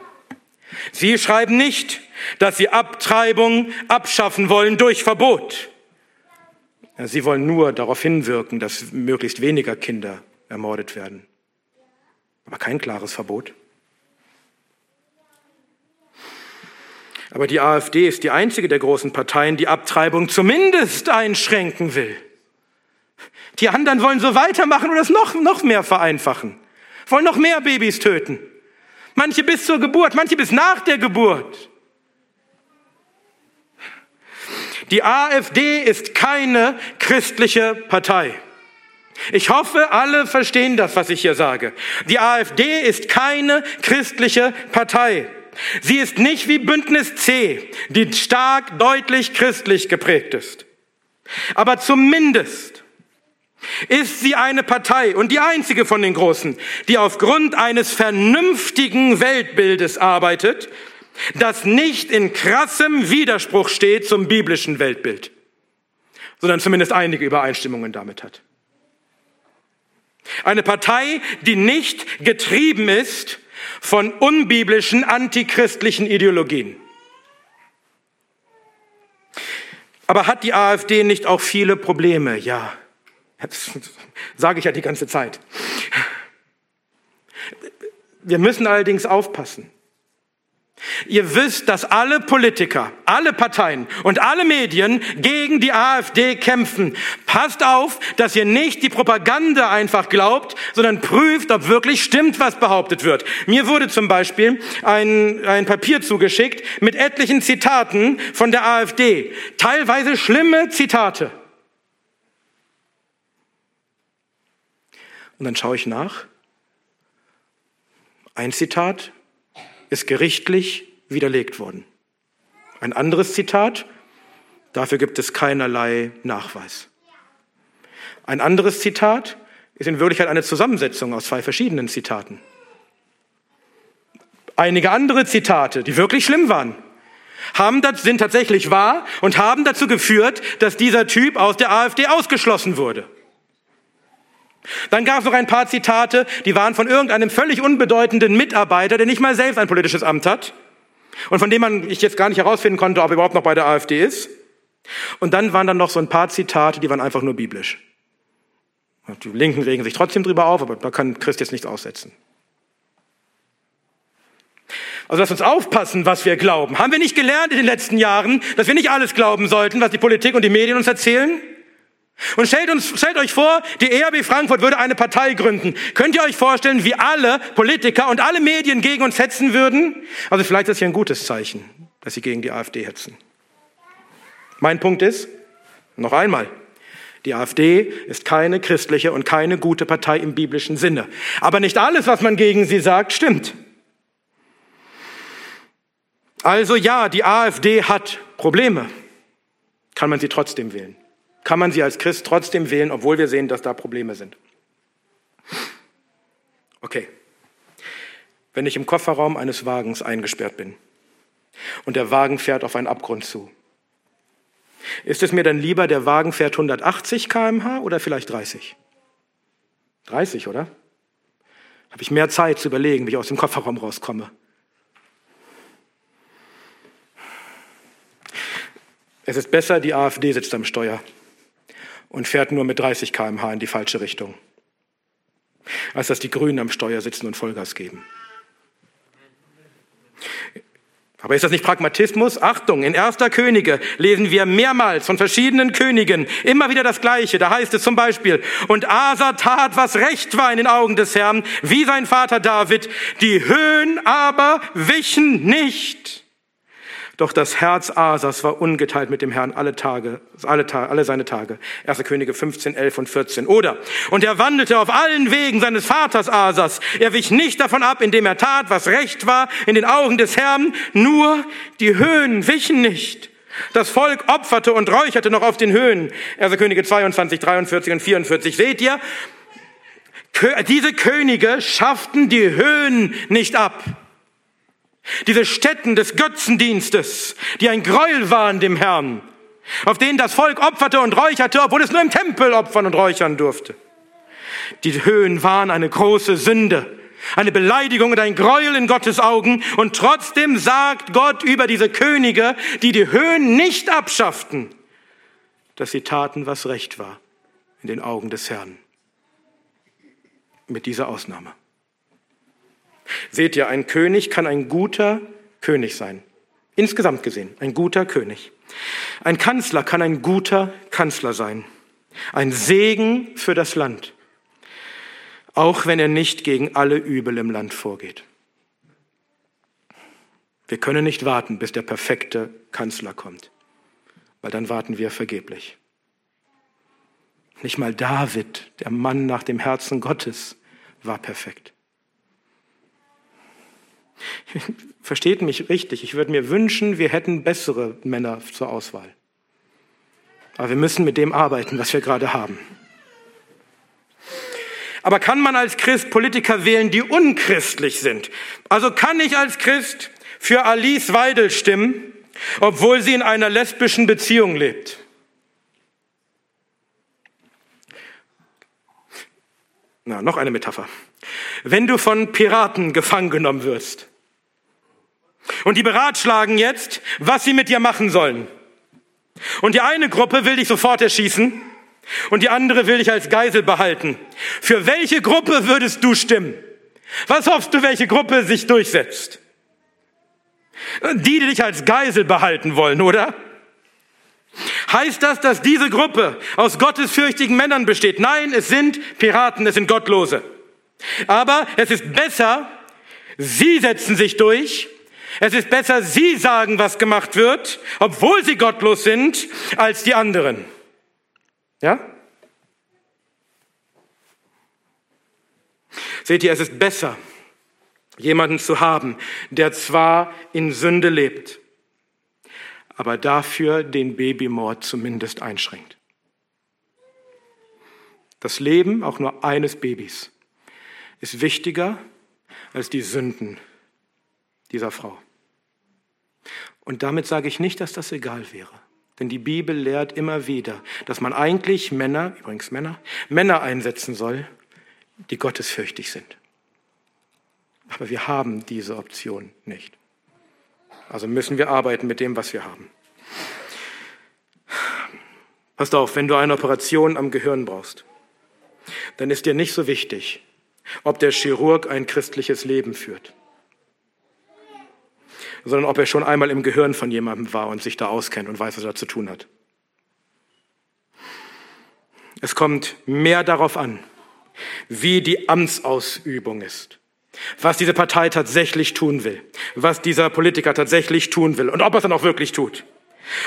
[SPEAKER 1] Sie schreiben nicht, dass sie Abtreibung abschaffen wollen durch Verbot. Sie wollen nur darauf hinwirken, dass möglichst weniger Kinder ermordet werden. Aber kein klares Verbot. Aber die AfD ist die einzige der großen Parteien, die Abtreibung zumindest einschränken will. Die anderen wollen so weitermachen oder es noch, noch mehr vereinfachen. Wollen noch mehr Babys töten. Manche bis zur Geburt, manche bis nach der Geburt. Die AfD ist keine christliche Partei. Ich hoffe, alle verstehen das, was ich hier sage. Die AfD ist keine christliche Partei. Sie ist nicht wie Bündnis C, die stark, deutlich christlich geprägt ist. Aber zumindest ist sie eine Partei und die einzige von den Großen, die aufgrund eines vernünftigen Weltbildes arbeitet, das nicht in krassem Widerspruch steht zum biblischen Weltbild, sondern zumindest einige Übereinstimmungen damit hat. Eine Partei, die nicht getrieben ist von unbiblischen, antichristlichen Ideologien. Aber hat die AfD nicht auch viele Probleme? Ja. Das sage ich ja die ganze Zeit. Wir müssen allerdings aufpassen. Ihr wisst, dass alle Politiker, alle Parteien und alle Medien gegen die AfD kämpfen. Passt auf, dass ihr nicht die Propaganda einfach glaubt, sondern prüft, ob wirklich stimmt, was behauptet wird. Mir wurde zum Beispiel ein, ein Papier zugeschickt mit etlichen Zitaten von der AfD. Teilweise schlimme Zitate. Und dann schaue ich nach. Ein Zitat ist gerichtlich widerlegt worden. Ein anderes Zitat, dafür gibt es keinerlei Nachweis. Ein anderes Zitat ist in Wirklichkeit eine Zusammensetzung aus zwei verschiedenen Zitaten. Einige andere Zitate, die wirklich schlimm waren, haben, sind tatsächlich wahr und haben dazu geführt, dass dieser Typ aus der AfD ausgeschlossen wurde. Dann gab es noch ein paar Zitate, die waren von irgendeinem völlig unbedeutenden Mitarbeiter, der nicht mal selbst ein politisches Amt hat und von dem man ich jetzt gar nicht herausfinden konnte, ob er überhaupt noch bei der AfD ist. Und dann waren dann noch so ein paar Zitate, die waren einfach nur biblisch. Die Linken regen sich trotzdem drüber auf, aber da kann Christ jetzt nichts aussetzen. Also lasst uns aufpassen, was wir glauben. Haben wir nicht gelernt in den letzten Jahren, dass wir nicht alles glauben sollten, was die Politik und die Medien uns erzählen? Und stellt, uns, stellt euch vor, die ERB Frankfurt würde eine Partei gründen. Könnt ihr euch vorstellen, wie alle Politiker und alle Medien gegen uns hetzen würden? Also vielleicht ist das hier ein gutes Zeichen, dass sie gegen die AfD hetzen. Mein Punkt ist, noch einmal, die AfD ist keine christliche und keine gute Partei im biblischen Sinne. Aber nicht alles, was man gegen sie sagt, stimmt. Also ja, die AfD hat Probleme. Kann man sie trotzdem wählen? Kann man sie als Christ trotzdem wählen, obwohl wir sehen, dass da Probleme sind? Okay. Wenn ich im Kofferraum eines Wagens eingesperrt bin und der Wagen fährt auf einen Abgrund zu, ist es mir dann lieber, der Wagen fährt 180 km/h oder vielleicht 30? 30, oder? Habe ich mehr Zeit zu überlegen, wie ich aus dem Kofferraum rauskomme. Es ist besser, die AfD sitzt am Steuer und fährt nur mit 30 km/h in die falsche Richtung, als dass die Grünen am Steuer sitzen und Vollgas geben. Aber ist das nicht Pragmatismus? Achtung, in Erster Könige lesen wir mehrmals von verschiedenen Königen immer wieder das Gleiche. Da heißt es zum Beispiel, und Asa tat, was recht war in den Augen des Herrn, wie sein Vater David, die Höhen aber wichen nicht. Doch das Herz Asas war ungeteilt mit dem Herrn alle Tage, alle, Tage, alle seine Tage. 1. Könige 15, 11 und 14. Oder, und er wandelte auf allen Wegen seines Vaters Asas. Er wich nicht davon ab, indem er tat, was recht war in den Augen des Herrn. Nur die Höhen wichen nicht. Das Volk opferte und räucherte noch auf den Höhen. 1. Könige 22, 43 und 44. Seht ihr? Diese Könige schafften die Höhen nicht ab. Diese Stätten des Götzendienstes, die ein Gräuel waren dem Herrn, auf denen das Volk opferte und räucherte, obwohl es nur im Tempel opfern und räuchern durfte. Die Höhen waren eine große Sünde, eine Beleidigung und ein Gräuel in Gottes Augen. Und trotzdem sagt Gott über diese Könige, die die Höhen nicht abschafften, dass sie taten, was recht war in den Augen des Herrn. Mit dieser Ausnahme. Seht ihr, ein König kann ein guter König sein. Insgesamt gesehen, ein guter König. Ein Kanzler kann ein guter Kanzler sein. Ein Segen für das Land. Auch wenn er nicht gegen alle Übel im Land vorgeht. Wir können nicht warten, bis der perfekte Kanzler kommt, weil dann warten wir vergeblich. Nicht mal David, der Mann nach dem Herzen Gottes, war perfekt. Versteht mich richtig, ich würde mir wünschen, wir hätten bessere Männer zur Auswahl. Aber wir müssen mit dem arbeiten, was wir gerade haben. Aber kann man als Christ Politiker wählen, die unchristlich sind? Also kann ich als Christ für Alice Weidel stimmen, obwohl sie in einer lesbischen Beziehung lebt? Na, noch eine Metapher. Wenn du von Piraten gefangen genommen wirst und die beratschlagen jetzt, was sie mit dir machen sollen. Und die eine Gruppe will dich sofort erschießen und die andere will dich als Geisel behalten. Für welche Gruppe würdest du stimmen? Was hoffst du, welche Gruppe sich durchsetzt? Die, die dich als Geisel behalten wollen, oder? Heißt das, dass diese Gruppe aus gottesfürchtigen Männern besteht? Nein, es sind Piraten, es sind Gottlose. Aber es ist besser, sie setzen sich durch. Es ist besser, sie sagen, was gemacht wird, obwohl sie gottlos sind, als die anderen. Ja? Seht ihr, es ist besser, jemanden zu haben, der zwar in Sünde lebt, aber dafür den Babymord zumindest einschränkt. Das Leben auch nur eines Babys ist wichtiger als die Sünden dieser Frau. Und damit sage ich nicht, dass das egal wäre. Denn die Bibel lehrt immer wieder, dass man eigentlich Männer, übrigens Männer, Männer einsetzen soll, die gottesfürchtig sind. Aber wir haben diese Option nicht. Also müssen wir arbeiten mit dem, was wir haben. Passt auf, wenn du eine Operation am Gehirn brauchst, dann ist dir nicht so wichtig, ob der Chirurg ein christliches Leben führt, sondern ob er schon einmal im Gehirn von jemandem war und sich da auskennt und weiß, was er zu tun hat. Es kommt mehr darauf an, wie die Amtsausübung ist, was diese Partei tatsächlich tun will, was dieser Politiker tatsächlich tun will und ob er es dann auch wirklich tut.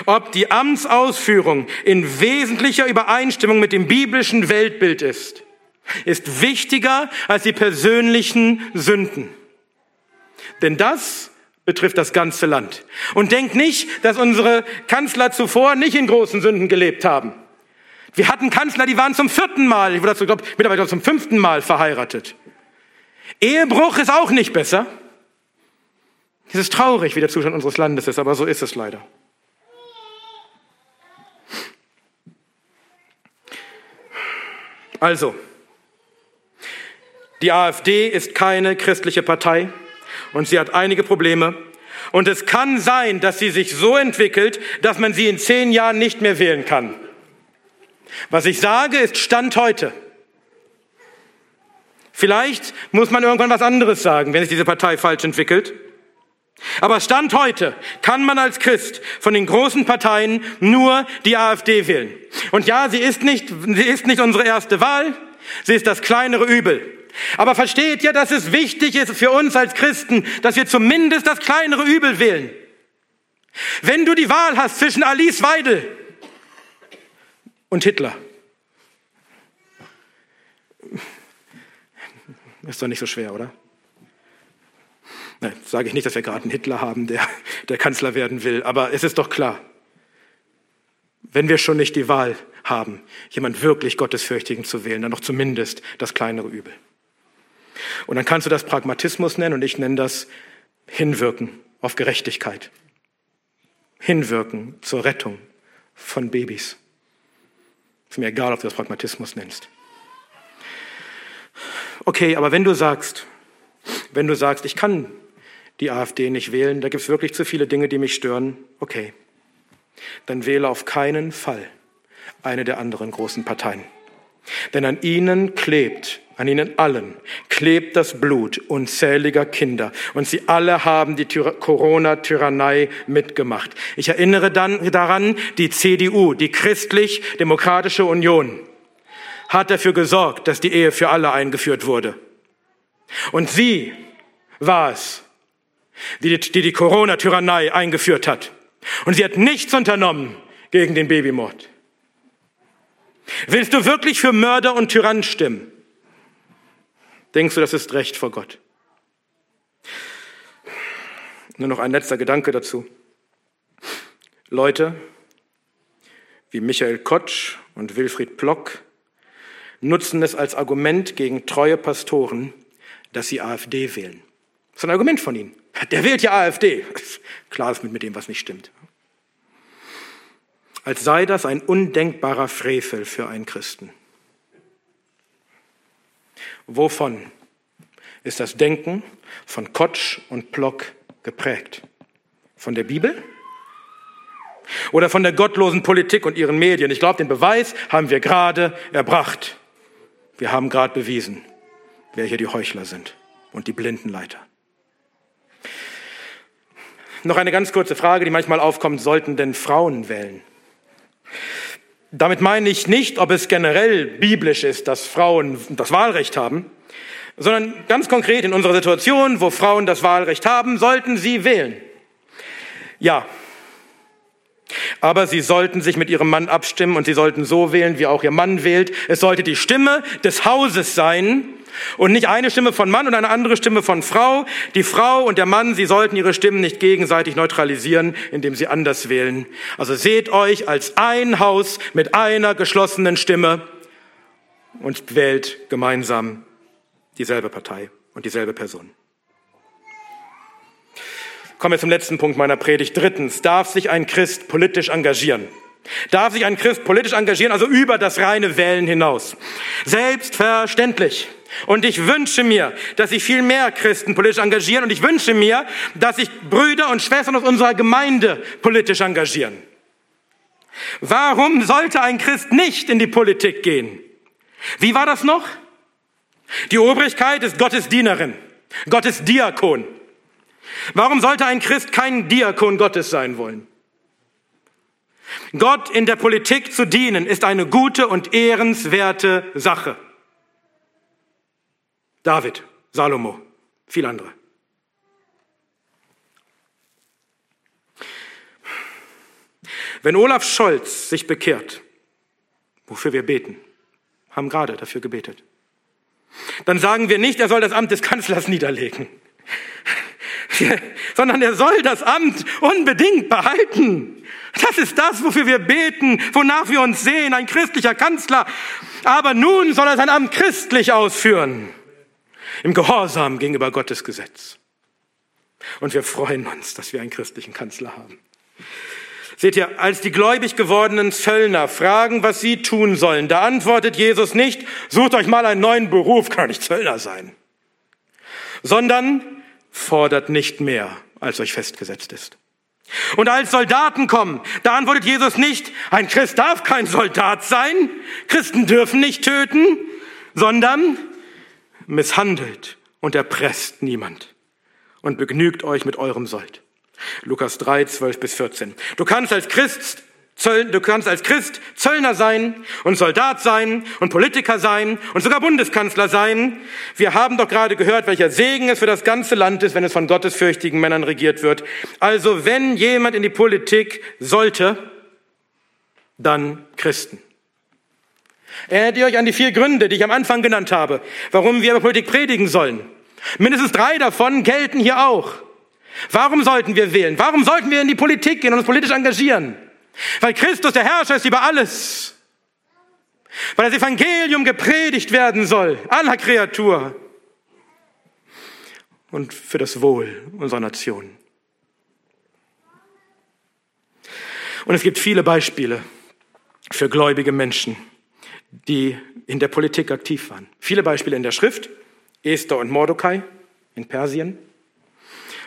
[SPEAKER 1] Ob die Amtsausführung in wesentlicher Übereinstimmung mit dem biblischen Weltbild ist, ist wichtiger als die persönlichen Sünden. Denn das betrifft das ganze Land. Und denkt nicht, dass unsere Kanzler zuvor nicht in großen Sünden gelebt haben. Wir hatten Kanzler, die waren zum vierten Mal, ich glaube, mittlerweile zum fünften Mal verheiratet. Ehebruch ist auch nicht besser. Es ist traurig, wie der Zustand unseres Landes ist, aber so ist es leider. Also, die AfD ist keine christliche Partei und sie hat einige Probleme. Und es kann sein, dass sie sich so entwickelt, dass man sie in zehn Jahren nicht mehr wählen kann. Was ich sage, ist Stand heute. Vielleicht muss man irgendwann was anderes sagen, wenn sich diese Partei falsch entwickelt. Aber Stand heute kann man als Christ von den großen Parteien nur die AfD wählen. Und ja, sie ist nicht, sie ist nicht unsere erste Wahl. Sie ist das kleinere Übel. Aber versteht ihr, dass es wichtig ist für uns als Christen, dass wir zumindest das kleinere Übel wählen? Wenn du die Wahl hast zwischen Alice Weidel und Hitler, ist doch nicht so schwer, oder? Nein, sage ich nicht, dass wir gerade einen Hitler haben, der, der Kanzler werden will, aber es ist doch klar, wenn wir schon nicht die Wahl haben, jemand wirklich Gottesfürchtigen zu wählen, dann doch zumindest das kleinere Übel. Und dann kannst du das Pragmatismus nennen und ich nenne das Hinwirken auf Gerechtigkeit. Hinwirken zur Rettung von Babys. Ist mir egal, ob du das Pragmatismus nennst. Okay, aber wenn du sagst, wenn du sagst, ich kann die AfD nicht wählen, da gibt es wirklich zu viele Dinge, die mich stören, okay, dann wähle auf keinen Fall eine der anderen großen Parteien. Denn an ihnen klebt, an ihnen allen, klebt das Blut unzähliger Kinder. Und sie alle haben die Corona-Tyrannei mitgemacht. Ich erinnere dann daran, die CDU, die Christlich-Demokratische Union, hat dafür gesorgt, dass die Ehe für alle eingeführt wurde. Und sie war es, die die, Corona-Tyrannei eingeführt hat. Und sie hat nichts unternommen gegen den Babymord. Willst du wirklich für Mörder und Tyrannen stimmen? Denkst du, das ist Recht vor Gott? Nur noch ein letzter Gedanke dazu. Leute wie Michael Kotsch und Wilfried Plock nutzen es als Argument gegen treue Pastoren, dass sie AfD wählen. Das ist ein Argument von ihnen. Der wählt ja AfD. Klar ist mit dem, was nicht stimmt. Als sei das ein undenkbarer Frevel für einen Christen. Wovon ist das Denken von Kotsch und Plock geprägt? Von der Bibel? Oder von der gottlosen Politik und ihren Medien? Ich glaube, den Beweis haben wir gerade erbracht. Wir haben gerade bewiesen, wer hier die Heuchler sind und die Blindenleiter. Noch eine ganz kurze Frage, die manchmal aufkommt, sollten denn Frauen wählen? Damit meine ich nicht, ob es generell biblisch ist, dass Frauen das Wahlrecht haben, sondern ganz konkret in unserer Situation, wo Frauen das Wahlrecht haben, sollten sie wählen. Ja, aber sie sollten sich mit ihrem Mann abstimmen und sie sollten so wählen, wie auch ihr Mann wählt. Es sollte die Stimme des Hauses sein und nicht eine Stimme von Mann und eine andere Stimme von Frau. Die Frau und der Mann, sie sollten ihre Stimmen nicht gegenseitig neutralisieren, indem sie anders wählen. Also seht euch als ein Haus mit einer geschlossenen Stimme und wählt gemeinsam dieselbe Partei und dieselbe Person. Kommen wir zum letzten Punkt meiner Predigt. Drittens, darf sich ein Christ politisch engagieren? Darf sich ein Christ politisch engagieren, also über das reine Wählen hinaus? Selbstverständlich. Und ich wünsche mir, dass sich viel mehr Christen politisch engagieren und ich wünsche mir, dass sich Brüder und Schwestern aus unserer Gemeinde politisch engagieren. Warum sollte ein Christ nicht in die Politik gehen? Wie war das noch? Die Obrigkeit ist Gottes Dienerin, Gottes Diakon. Warum sollte ein Christ kein Diakon Gottes sein wollen? Gott in der Politik zu dienen ist eine gute und ehrenswerte Sache. David, Salomo, viel andere. Wenn Olaf Scholz sich bekehrt, wofür wir beten, haben gerade dafür gebetet, dann sagen wir nicht, er soll das Amt des Kanzlers niederlegen, sondern er soll das Amt unbedingt behalten. Das ist das, wofür wir beten, wonach wir uns sehen, ein christlicher Kanzler. Aber nun soll er sein Amt christlich ausführen, im Gehorsam gegenüber Gottes Gesetz. Und wir freuen uns, dass wir einen christlichen Kanzler haben. Seht ihr, als die gläubig gewordenen Zöllner fragen, was sie tun sollen, da antwortet Jesus nicht, sucht euch mal einen neuen Beruf, kann nicht Zöllner sein, sondern fordert nicht mehr, als euch festgesetzt ist. Und als Soldaten kommen, da antwortet Jesus nicht, ein Christ darf kein Soldat sein, Christen dürfen nicht töten, sondern misshandelt und erpresst niemand und begnügt euch mit eurem Sold. Lukas 3, 12 bis 14. Du kannst als Christ Du kannst als Christ Zöllner sein und Soldat sein und Politiker sein und sogar Bundeskanzler sein. Wir haben doch gerade gehört, welcher Segen es für das ganze Land ist, wenn es von gottesfürchtigen Männern regiert wird. Also wenn jemand in die Politik sollte, dann Christen. Erinnert ihr euch an die vier Gründe, die ich am Anfang genannt habe, warum wir über Politik predigen sollen? Mindestens drei davon gelten hier auch. Warum sollten wir wählen? Warum sollten wir in die Politik gehen und uns politisch engagieren? Weil Christus der Herrscher ist über alles. Weil das Evangelium gepredigt werden soll, aller Kreatur. Und für das Wohl unserer Nation. Und es gibt viele Beispiele für gläubige Menschen, die in der Politik aktiv waren. Viele Beispiele in der Schrift. Esther und Mordecai in Persien.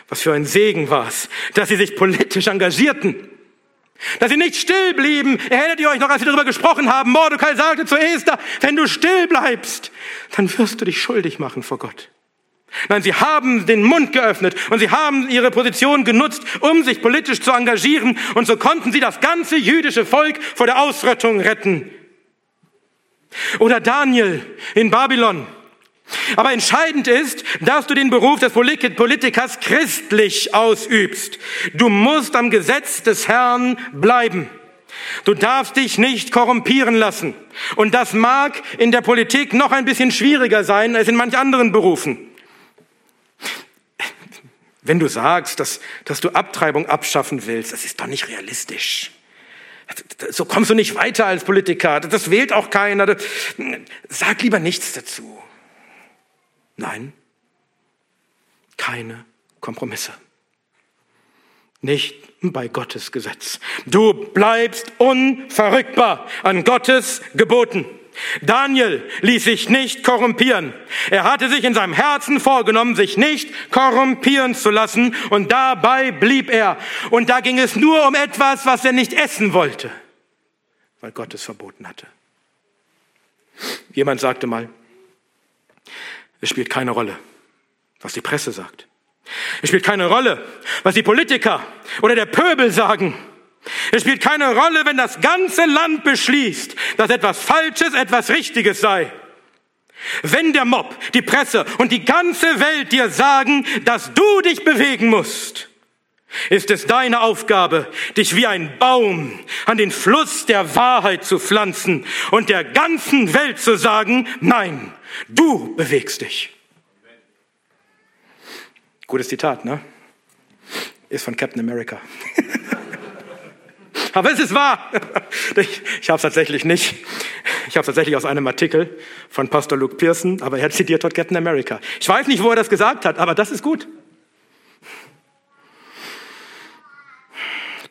[SPEAKER 1] Was für ein Segen war es, dass sie sich politisch engagierten. Dass sie nicht still blieben. Erinnert ihr euch noch, als wir darüber gesprochen haben? Mordecai sagte zu Esther, wenn du still bleibst, dann wirst du dich schuldig machen vor Gott. Nein, sie haben den Mund geöffnet und sie haben ihre Position genutzt, um sich politisch zu engagieren. Und so konnten sie das ganze jüdische Volk vor der Ausrottung retten. Oder Daniel in Babylon. Aber entscheidend ist, dass du den Beruf des Politikers christlich ausübst. Du musst am Gesetz des Herrn bleiben. Du darfst dich nicht korrumpieren lassen. Und das mag in der Politik noch ein bisschen schwieriger sein als in manch anderen Berufen. Wenn du sagst, dass, dass du Abtreibung abschaffen willst, das ist doch nicht realistisch. So kommst du nicht weiter als Politiker. Das wählt auch keiner. Sag lieber nichts dazu. Nein, keine Kompromisse. Nicht bei Gottes Gesetz. Du bleibst unverrückbar an Gottes Geboten. Daniel ließ sich nicht korrumpieren. Er hatte sich in seinem Herzen vorgenommen, sich nicht korrumpieren zu lassen und dabei blieb er. Und da ging es nur um etwas, was er nicht essen wollte, weil Gott es verboten hatte. Jemand sagte mal, es spielt keine Rolle, was die Presse sagt. Es spielt keine Rolle, was die Politiker oder der Pöbel sagen. Es spielt keine Rolle, wenn das ganze Land beschließt, dass etwas Falsches etwas Richtiges sei. Wenn der Mob, die Presse und die ganze Welt dir sagen, dass du dich bewegen musst, ist es deine Aufgabe, dich wie ein Baum an den Fluss der Wahrheit zu pflanzen und der ganzen Welt zu sagen, nein, du bewegst dich. Gutes Zitat, ne? Ist von Captain America. Aber es ist wahr. Ich, ich habe es tatsächlich nicht. Ich habe es tatsächlich aus einem Artikel von Pastor Luke Pearson, aber er zitiert dort Captain America. Ich weiß nicht, wo er das gesagt hat, aber das ist gut.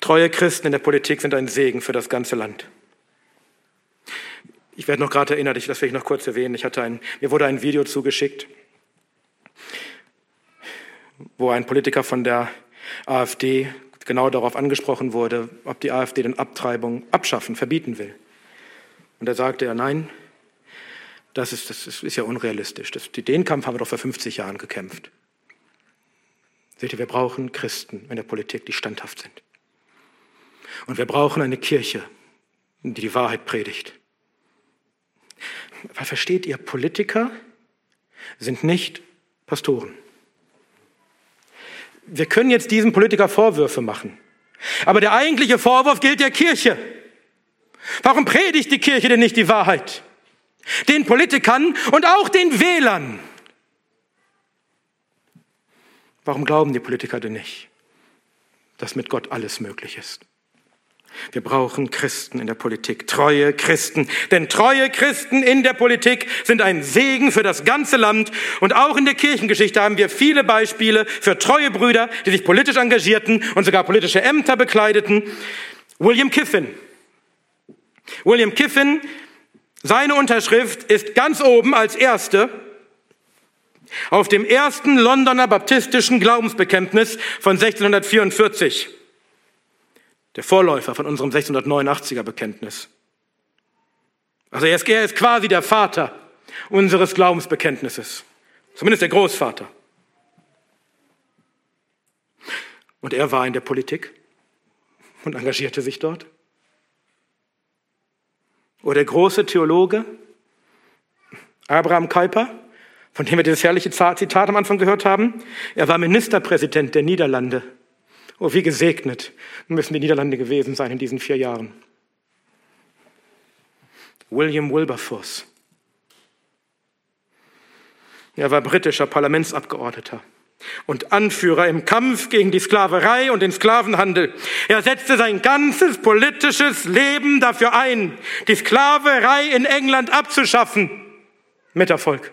[SPEAKER 1] Treue Christen in der Politik sind ein Segen für das ganze Land. Ich werde noch gerade erinnert, das will ich noch kurz erwähnen. Ich hatte ein, mir wurde ein Video zugeschickt, wo ein Politiker von der AfD genau darauf angesprochen wurde, ob die AfD den Abtreibung abschaffen, verbieten will. Und da sagte er, nein, das ist, das ist, ja unrealistisch. Das, den Kampf haben wir doch vor 50 Jahren gekämpft. Seht ihr, wir brauchen Christen in der Politik, die standhaft sind. Und wir brauchen eine Kirche, die die Wahrheit predigt. Weil versteht ihr, Politiker sind nicht Pastoren. Wir können jetzt diesem Politiker Vorwürfe machen. Aber der eigentliche Vorwurf gilt der Kirche. Warum predigt die Kirche denn nicht die Wahrheit? Den Politikern und auch den Wählern. Warum glauben die Politiker denn nicht, dass mit Gott alles möglich ist? Wir brauchen Christen in der Politik, treue Christen. Denn treue Christen in der Politik sind ein Segen für das ganze Land. Und auch in der Kirchengeschichte haben wir viele Beispiele für treue Brüder, die sich politisch engagierten und sogar politische Ämter bekleideten. William Kiffin. William Kiffin, seine Unterschrift ist ganz oben als erste auf dem ersten Londoner baptistischen Glaubensbekenntnis von 1644 der Vorläufer von unserem 1689er Bekenntnis. Also er ist, er ist quasi der Vater unseres Glaubensbekenntnisses, zumindest der Großvater. Und er war in der Politik und engagierte sich dort. Oder der große Theologe Abraham Kuyper, von dem wir dieses herrliche Zitat am Anfang gehört haben, er war Ministerpräsident der Niederlande Oh, wie gesegnet müssen die Niederlande gewesen sein in diesen vier Jahren. William Wilberforce. Er war britischer Parlamentsabgeordneter und Anführer im Kampf gegen die Sklaverei und den Sklavenhandel. Er setzte sein ganzes politisches Leben dafür ein, die Sklaverei in England abzuschaffen. Mit Erfolg.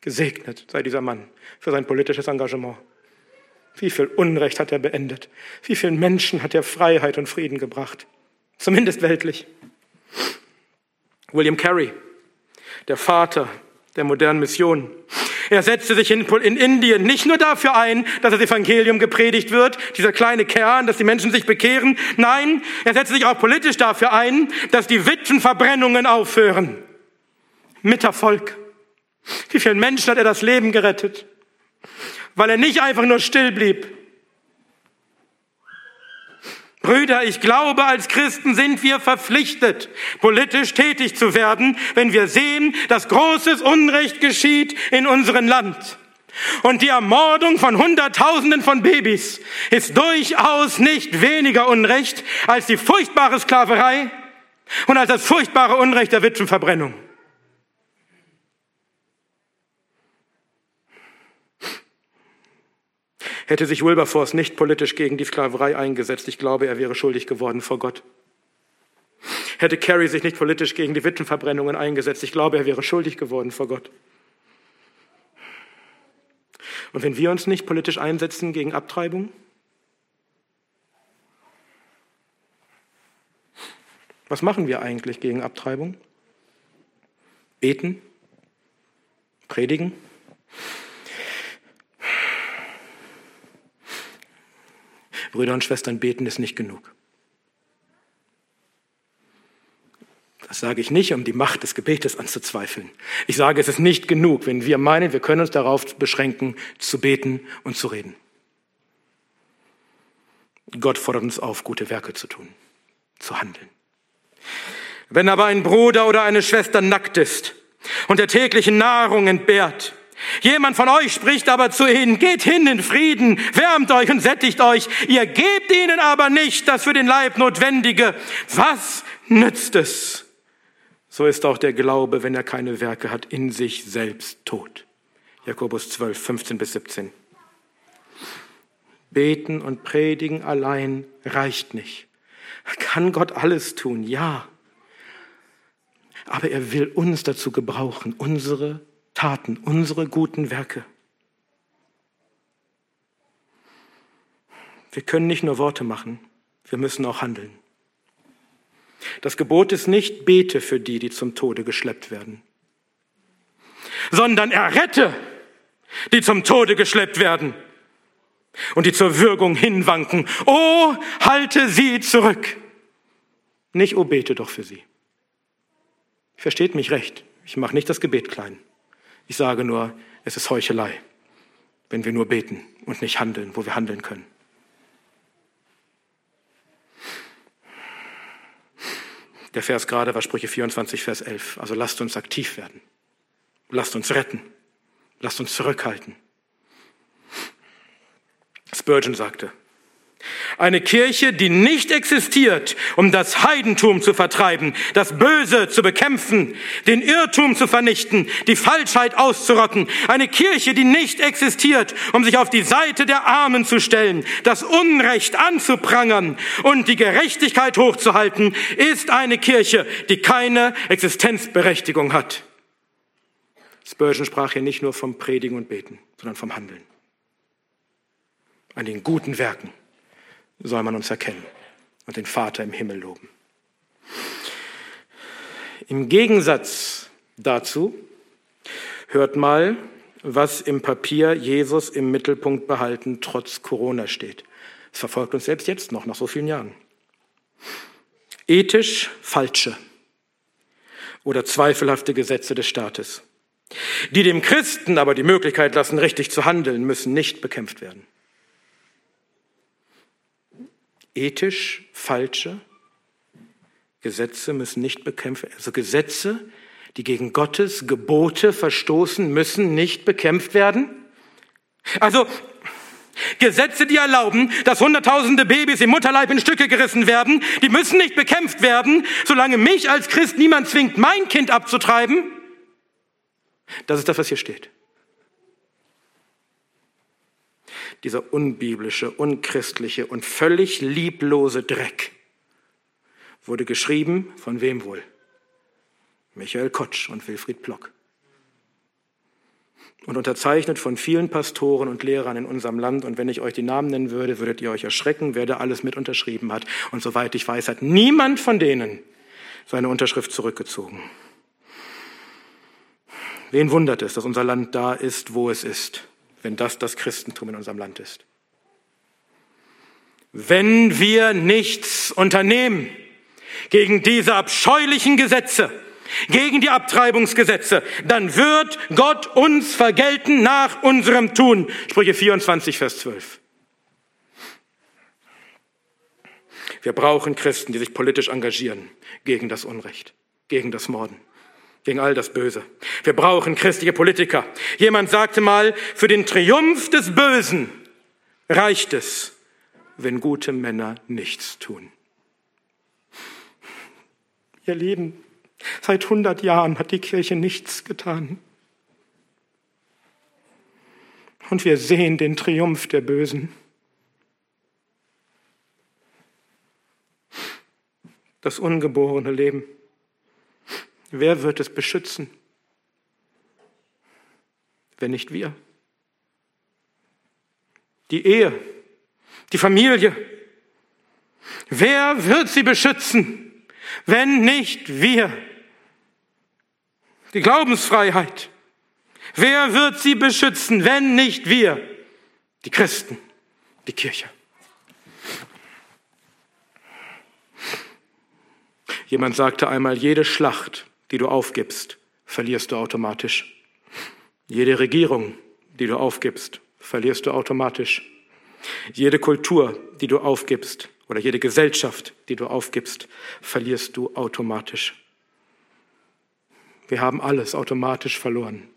[SPEAKER 1] Gesegnet sei dieser Mann für sein politisches Engagement. Wie viel Unrecht hat er beendet? Wie vielen Menschen hat er Freiheit und Frieden gebracht? Zumindest weltlich. William Carey, der Vater der modernen Mission. Er setzte sich in, in, Indien nicht nur dafür ein, dass das Evangelium gepredigt wird, dieser kleine Kern, dass die Menschen sich bekehren. Nein, er setzte sich auch politisch dafür ein, dass die Witwenverbrennungen aufhören. Mit Erfolg. Wie vielen Menschen hat er das Leben gerettet? Weil er nicht einfach nur still blieb. Brüder, ich glaube, als Christen sind wir verpflichtet, politisch tätig zu werden, wenn wir sehen, dass großes Unrecht geschieht in unserem Land. Und die Ermordung von Hunderttausenden von Babys ist durchaus nicht weniger Unrecht als die furchtbare Sklaverei und als das furchtbare Unrecht der Witwenverbrennung. Hätte sich Wilberforce nicht politisch gegen die Sklaverei eingesetzt, ich glaube, er wäre schuldig geworden vor Gott. Hätte Carey sich nicht politisch gegen die Witwenverbrennungen eingesetzt, ich glaube, er wäre schuldig geworden vor Gott. Und wenn wir uns nicht politisch einsetzen gegen Abtreibung, was machen wir eigentlich gegen Abtreibung? Beten? Predigen? Brüder und Schwestern, beten ist nicht genug. Das sage ich nicht, um die Macht des Gebetes anzuzweifeln. Ich sage, es ist nicht genug, wenn wir meinen, wir können uns darauf beschränken, zu beten und zu reden. Gott fordert uns auf, gute Werke zu tun, zu handeln. Wenn aber ein Bruder oder eine Schwester nackt ist und der täglichen Nahrung entbehrt, Jemand von euch spricht aber zu ihnen, geht hin in Frieden, wärmt euch und sättigt euch. Ihr gebt ihnen aber nicht das für den Leib Notwendige. Was nützt es? So ist auch der Glaube, wenn er keine Werke hat, in sich selbst tot. Jakobus 12, 15 bis 17. Beten und predigen allein reicht nicht. Kann Gott alles tun? Ja. Aber er will uns dazu gebrauchen, unsere Taten, unsere guten Werke. Wir können nicht nur Worte machen, wir müssen auch handeln. Das Gebot ist nicht, bete für die, die zum Tode geschleppt werden, sondern errette, die zum Tode geschleppt werden. und die zur Würgung hinwanken. Oh, halte sie zurück. Nicht, oh, bete doch für sie. Versteht mich recht. Ich mache nicht das Gebet klein. Ich sage nur, es ist Heuchelei, wenn wir nur beten und nicht handeln, wo wir handeln können. Der Vers gerade war Sprüche 24, Vers 11. Also lasst uns aktiv werden. Lasst uns retten. Lasst uns zurückhalten. Spurgeon sagte, eine Kirche, die nicht existiert, um das Heidentum zu vertreiben, das Böse zu bekämpfen, den Irrtum zu vernichten, die Falschheit auszurotten. Eine Kirche, die nicht existiert, um sich auf die Seite der Armen zu stellen, das Unrecht anzuprangern und die Gerechtigkeit hochzuhalten, ist eine Kirche, die keine Existenzberechtigung hat. Spurgeon sprach hier nicht nur vom Predigen und Beten, sondern vom Handeln. An den guten Werken soll man uns erkennen und den Vater im Himmel loben. Im Gegensatz dazu hört mal, was im Papier Jesus im Mittelpunkt behalten trotz Corona steht. Es verfolgt uns selbst jetzt noch, nach so vielen Jahren. Ethisch falsche oder zweifelhafte Gesetze des Staates, die dem Christen aber die Möglichkeit lassen, richtig zu handeln, müssen nicht bekämpft werden ethisch falsche Gesetze müssen nicht bekämpft werden. Also Gesetze, die gegen Gottes Gebote verstoßen, müssen nicht bekämpft werden. Also Gesetze, die erlauben, dass Hunderttausende Babys im Mutterleib in Stücke gerissen werden, die müssen nicht bekämpft werden, solange mich als Christ niemand zwingt, mein Kind abzutreiben. Das ist das, was hier steht. Dieser unbiblische, unchristliche und völlig lieblose Dreck wurde geschrieben von wem wohl? Michael Kotsch und Wilfried Plock. Und unterzeichnet von vielen Pastoren und Lehrern in unserem Land. Und wenn ich euch die Namen nennen würde, würdet ihr euch erschrecken, wer da alles mit unterschrieben hat. Und soweit ich weiß, hat niemand von denen seine Unterschrift zurückgezogen. Wen wundert es, dass unser Land da ist, wo es ist? Wenn das das Christentum in unserem Land ist. Wenn wir nichts unternehmen gegen diese abscheulichen Gesetze, gegen die Abtreibungsgesetze, dann wird Gott uns vergelten nach unserem Tun. Sprüche 24, Vers 12. Wir brauchen Christen, die sich politisch engagieren gegen das Unrecht, gegen das Morden gegen all das Böse. Wir brauchen christliche Politiker. Jemand sagte mal, für den Triumph des Bösen reicht es, wenn gute Männer nichts tun. Ihr Lieben, seit 100 Jahren hat die Kirche nichts getan. Und wir sehen den Triumph der Bösen. Das ungeborene Leben. Wer wird es beschützen, wenn nicht wir? Die Ehe, die Familie. Wer wird sie beschützen, wenn nicht wir? Die Glaubensfreiheit. Wer wird sie beschützen, wenn nicht wir? Die Christen, die Kirche. Jemand sagte einmal, jede Schlacht die du aufgibst, verlierst du automatisch. Jede Regierung, die du aufgibst, verlierst du automatisch. Jede Kultur, die du aufgibst, oder jede Gesellschaft, die du aufgibst, verlierst du automatisch. Wir haben alles automatisch verloren,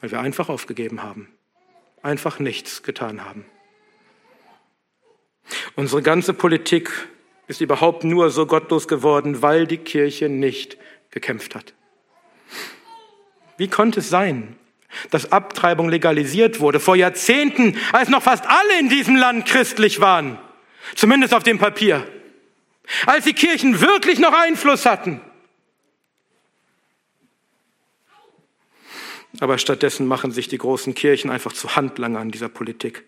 [SPEAKER 1] weil wir einfach aufgegeben haben, einfach nichts getan haben. Unsere ganze Politik ist überhaupt nur so gottlos geworden, weil die Kirche nicht gekämpft hat. Wie konnte es sein, dass Abtreibung legalisiert wurde vor Jahrzehnten, als noch fast alle in diesem Land christlich waren, zumindest auf dem Papier, als die Kirchen wirklich noch Einfluss hatten. Aber stattdessen machen sich die großen Kirchen einfach zu Handlangern dieser Politik.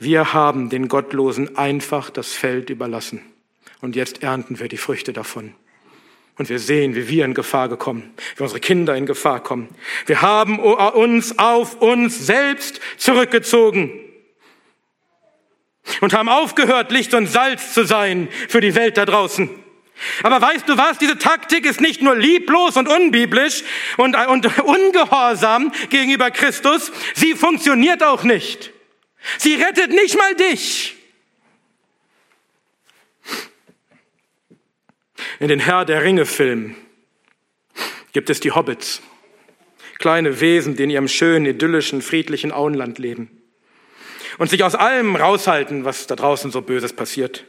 [SPEAKER 1] Wir haben den Gottlosen einfach das Feld überlassen. Und jetzt ernten wir die Früchte davon. Und wir sehen, wie wir in Gefahr gekommen, wie unsere Kinder in Gefahr kommen. Wir haben uns auf uns selbst zurückgezogen. und haben aufgehört, Licht und Salz zu sein für die Welt da draußen. Aber weißt du was? Diese Taktik ist nicht nur lieblos und unbiblisch und, und ungehorsam gegenüber Christus, sie funktioniert auch nicht. Sie rettet nicht mal dich. In den Herr der Ringe Filmen gibt es die Hobbits. Kleine Wesen, die in ihrem schönen, idyllischen, friedlichen Auenland leben. Und sich aus allem raushalten, was da draußen so Böses passiert.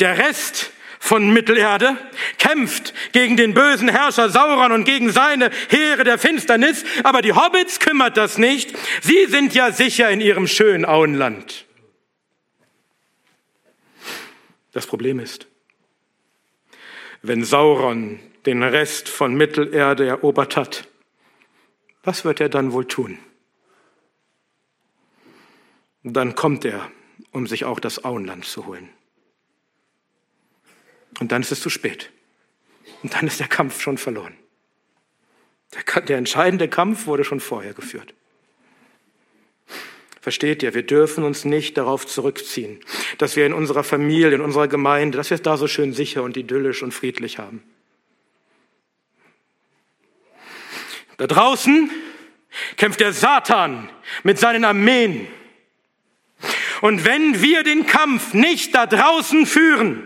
[SPEAKER 1] Der Rest von Mittelerde kämpft gegen den bösen Herrscher Sauron und gegen seine Heere der Finsternis, aber die Hobbits kümmert das nicht. Sie sind ja sicher in ihrem schönen Auenland. Das Problem ist, wenn Sauron den Rest von Mittelerde erobert hat, was wird er dann wohl tun? Dann kommt er, um sich auch das Auenland zu holen. Und dann ist es zu spät. Und dann ist der Kampf schon verloren. Der, der entscheidende Kampf wurde schon vorher geführt. Versteht ihr, wir dürfen uns nicht darauf zurückziehen, dass wir in unserer Familie, in unserer Gemeinde, dass wir es da so schön sicher und idyllisch und friedlich haben. Da draußen kämpft der Satan mit seinen Armeen. Und wenn wir den Kampf nicht da draußen führen,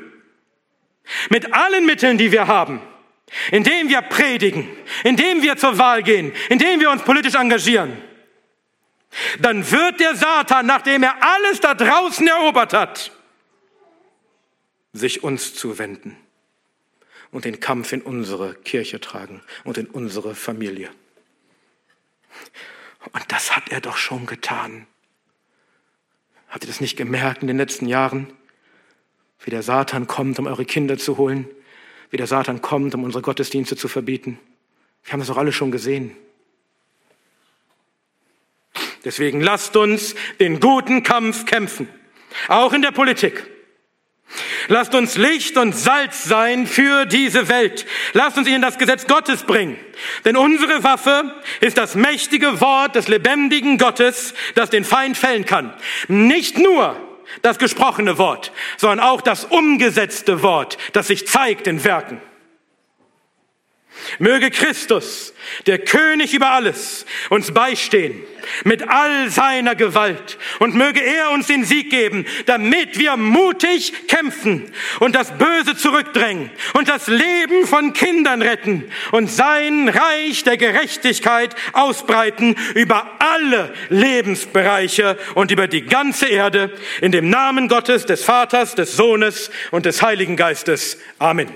[SPEAKER 1] mit allen Mitteln, die wir haben, indem wir predigen, indem wir zur Wahl gehen, indem wir uns politisch engagieren, dann wird der Satan, nachdem er alles da draußen erobert hat, sich uns zuwenden und den Kampf in unsere Kirche tragen und in unsere Familie. Und das hat er doch schon getan. Habt ihr das nicht gemerkt in den letzten Jahren? wie der Satan kommt, um eure Kinder zu holen, wie der Satan kommt, um unsere Gottesdienste zu verbieten. Wir haben das doch alle schon gesehen. Deswegen lasst uns den guten Kampf kämpfen, auch in der Politik. Lasst uns Licht und Salz sein für diese Welt. Lasst uns ihnen das Gesetz Gottes bringen. Denn unsere Waffe ist das mächtige Wort des lebendigen Gottes, das den Feind fällen kann. Nicht nur das gesprochene Wort, sondern auch das umgesetzte Wort, das sich zeigt in Werken. Möge Christus, der König über alles, uns beistehen mit all seiner Gewalt und möge er uns den Sieg geben, damit wir mutig kämpfen und das Böse zurückdrängen und das Leben von Kindern retten und sein Reich der Gerechtigkeit ausbreiten über alle Lebensbereiche und über die ganze Erde in dem Namen Gottes, des Vaters, des Sohnes und des Heiligen Geistes. Amen.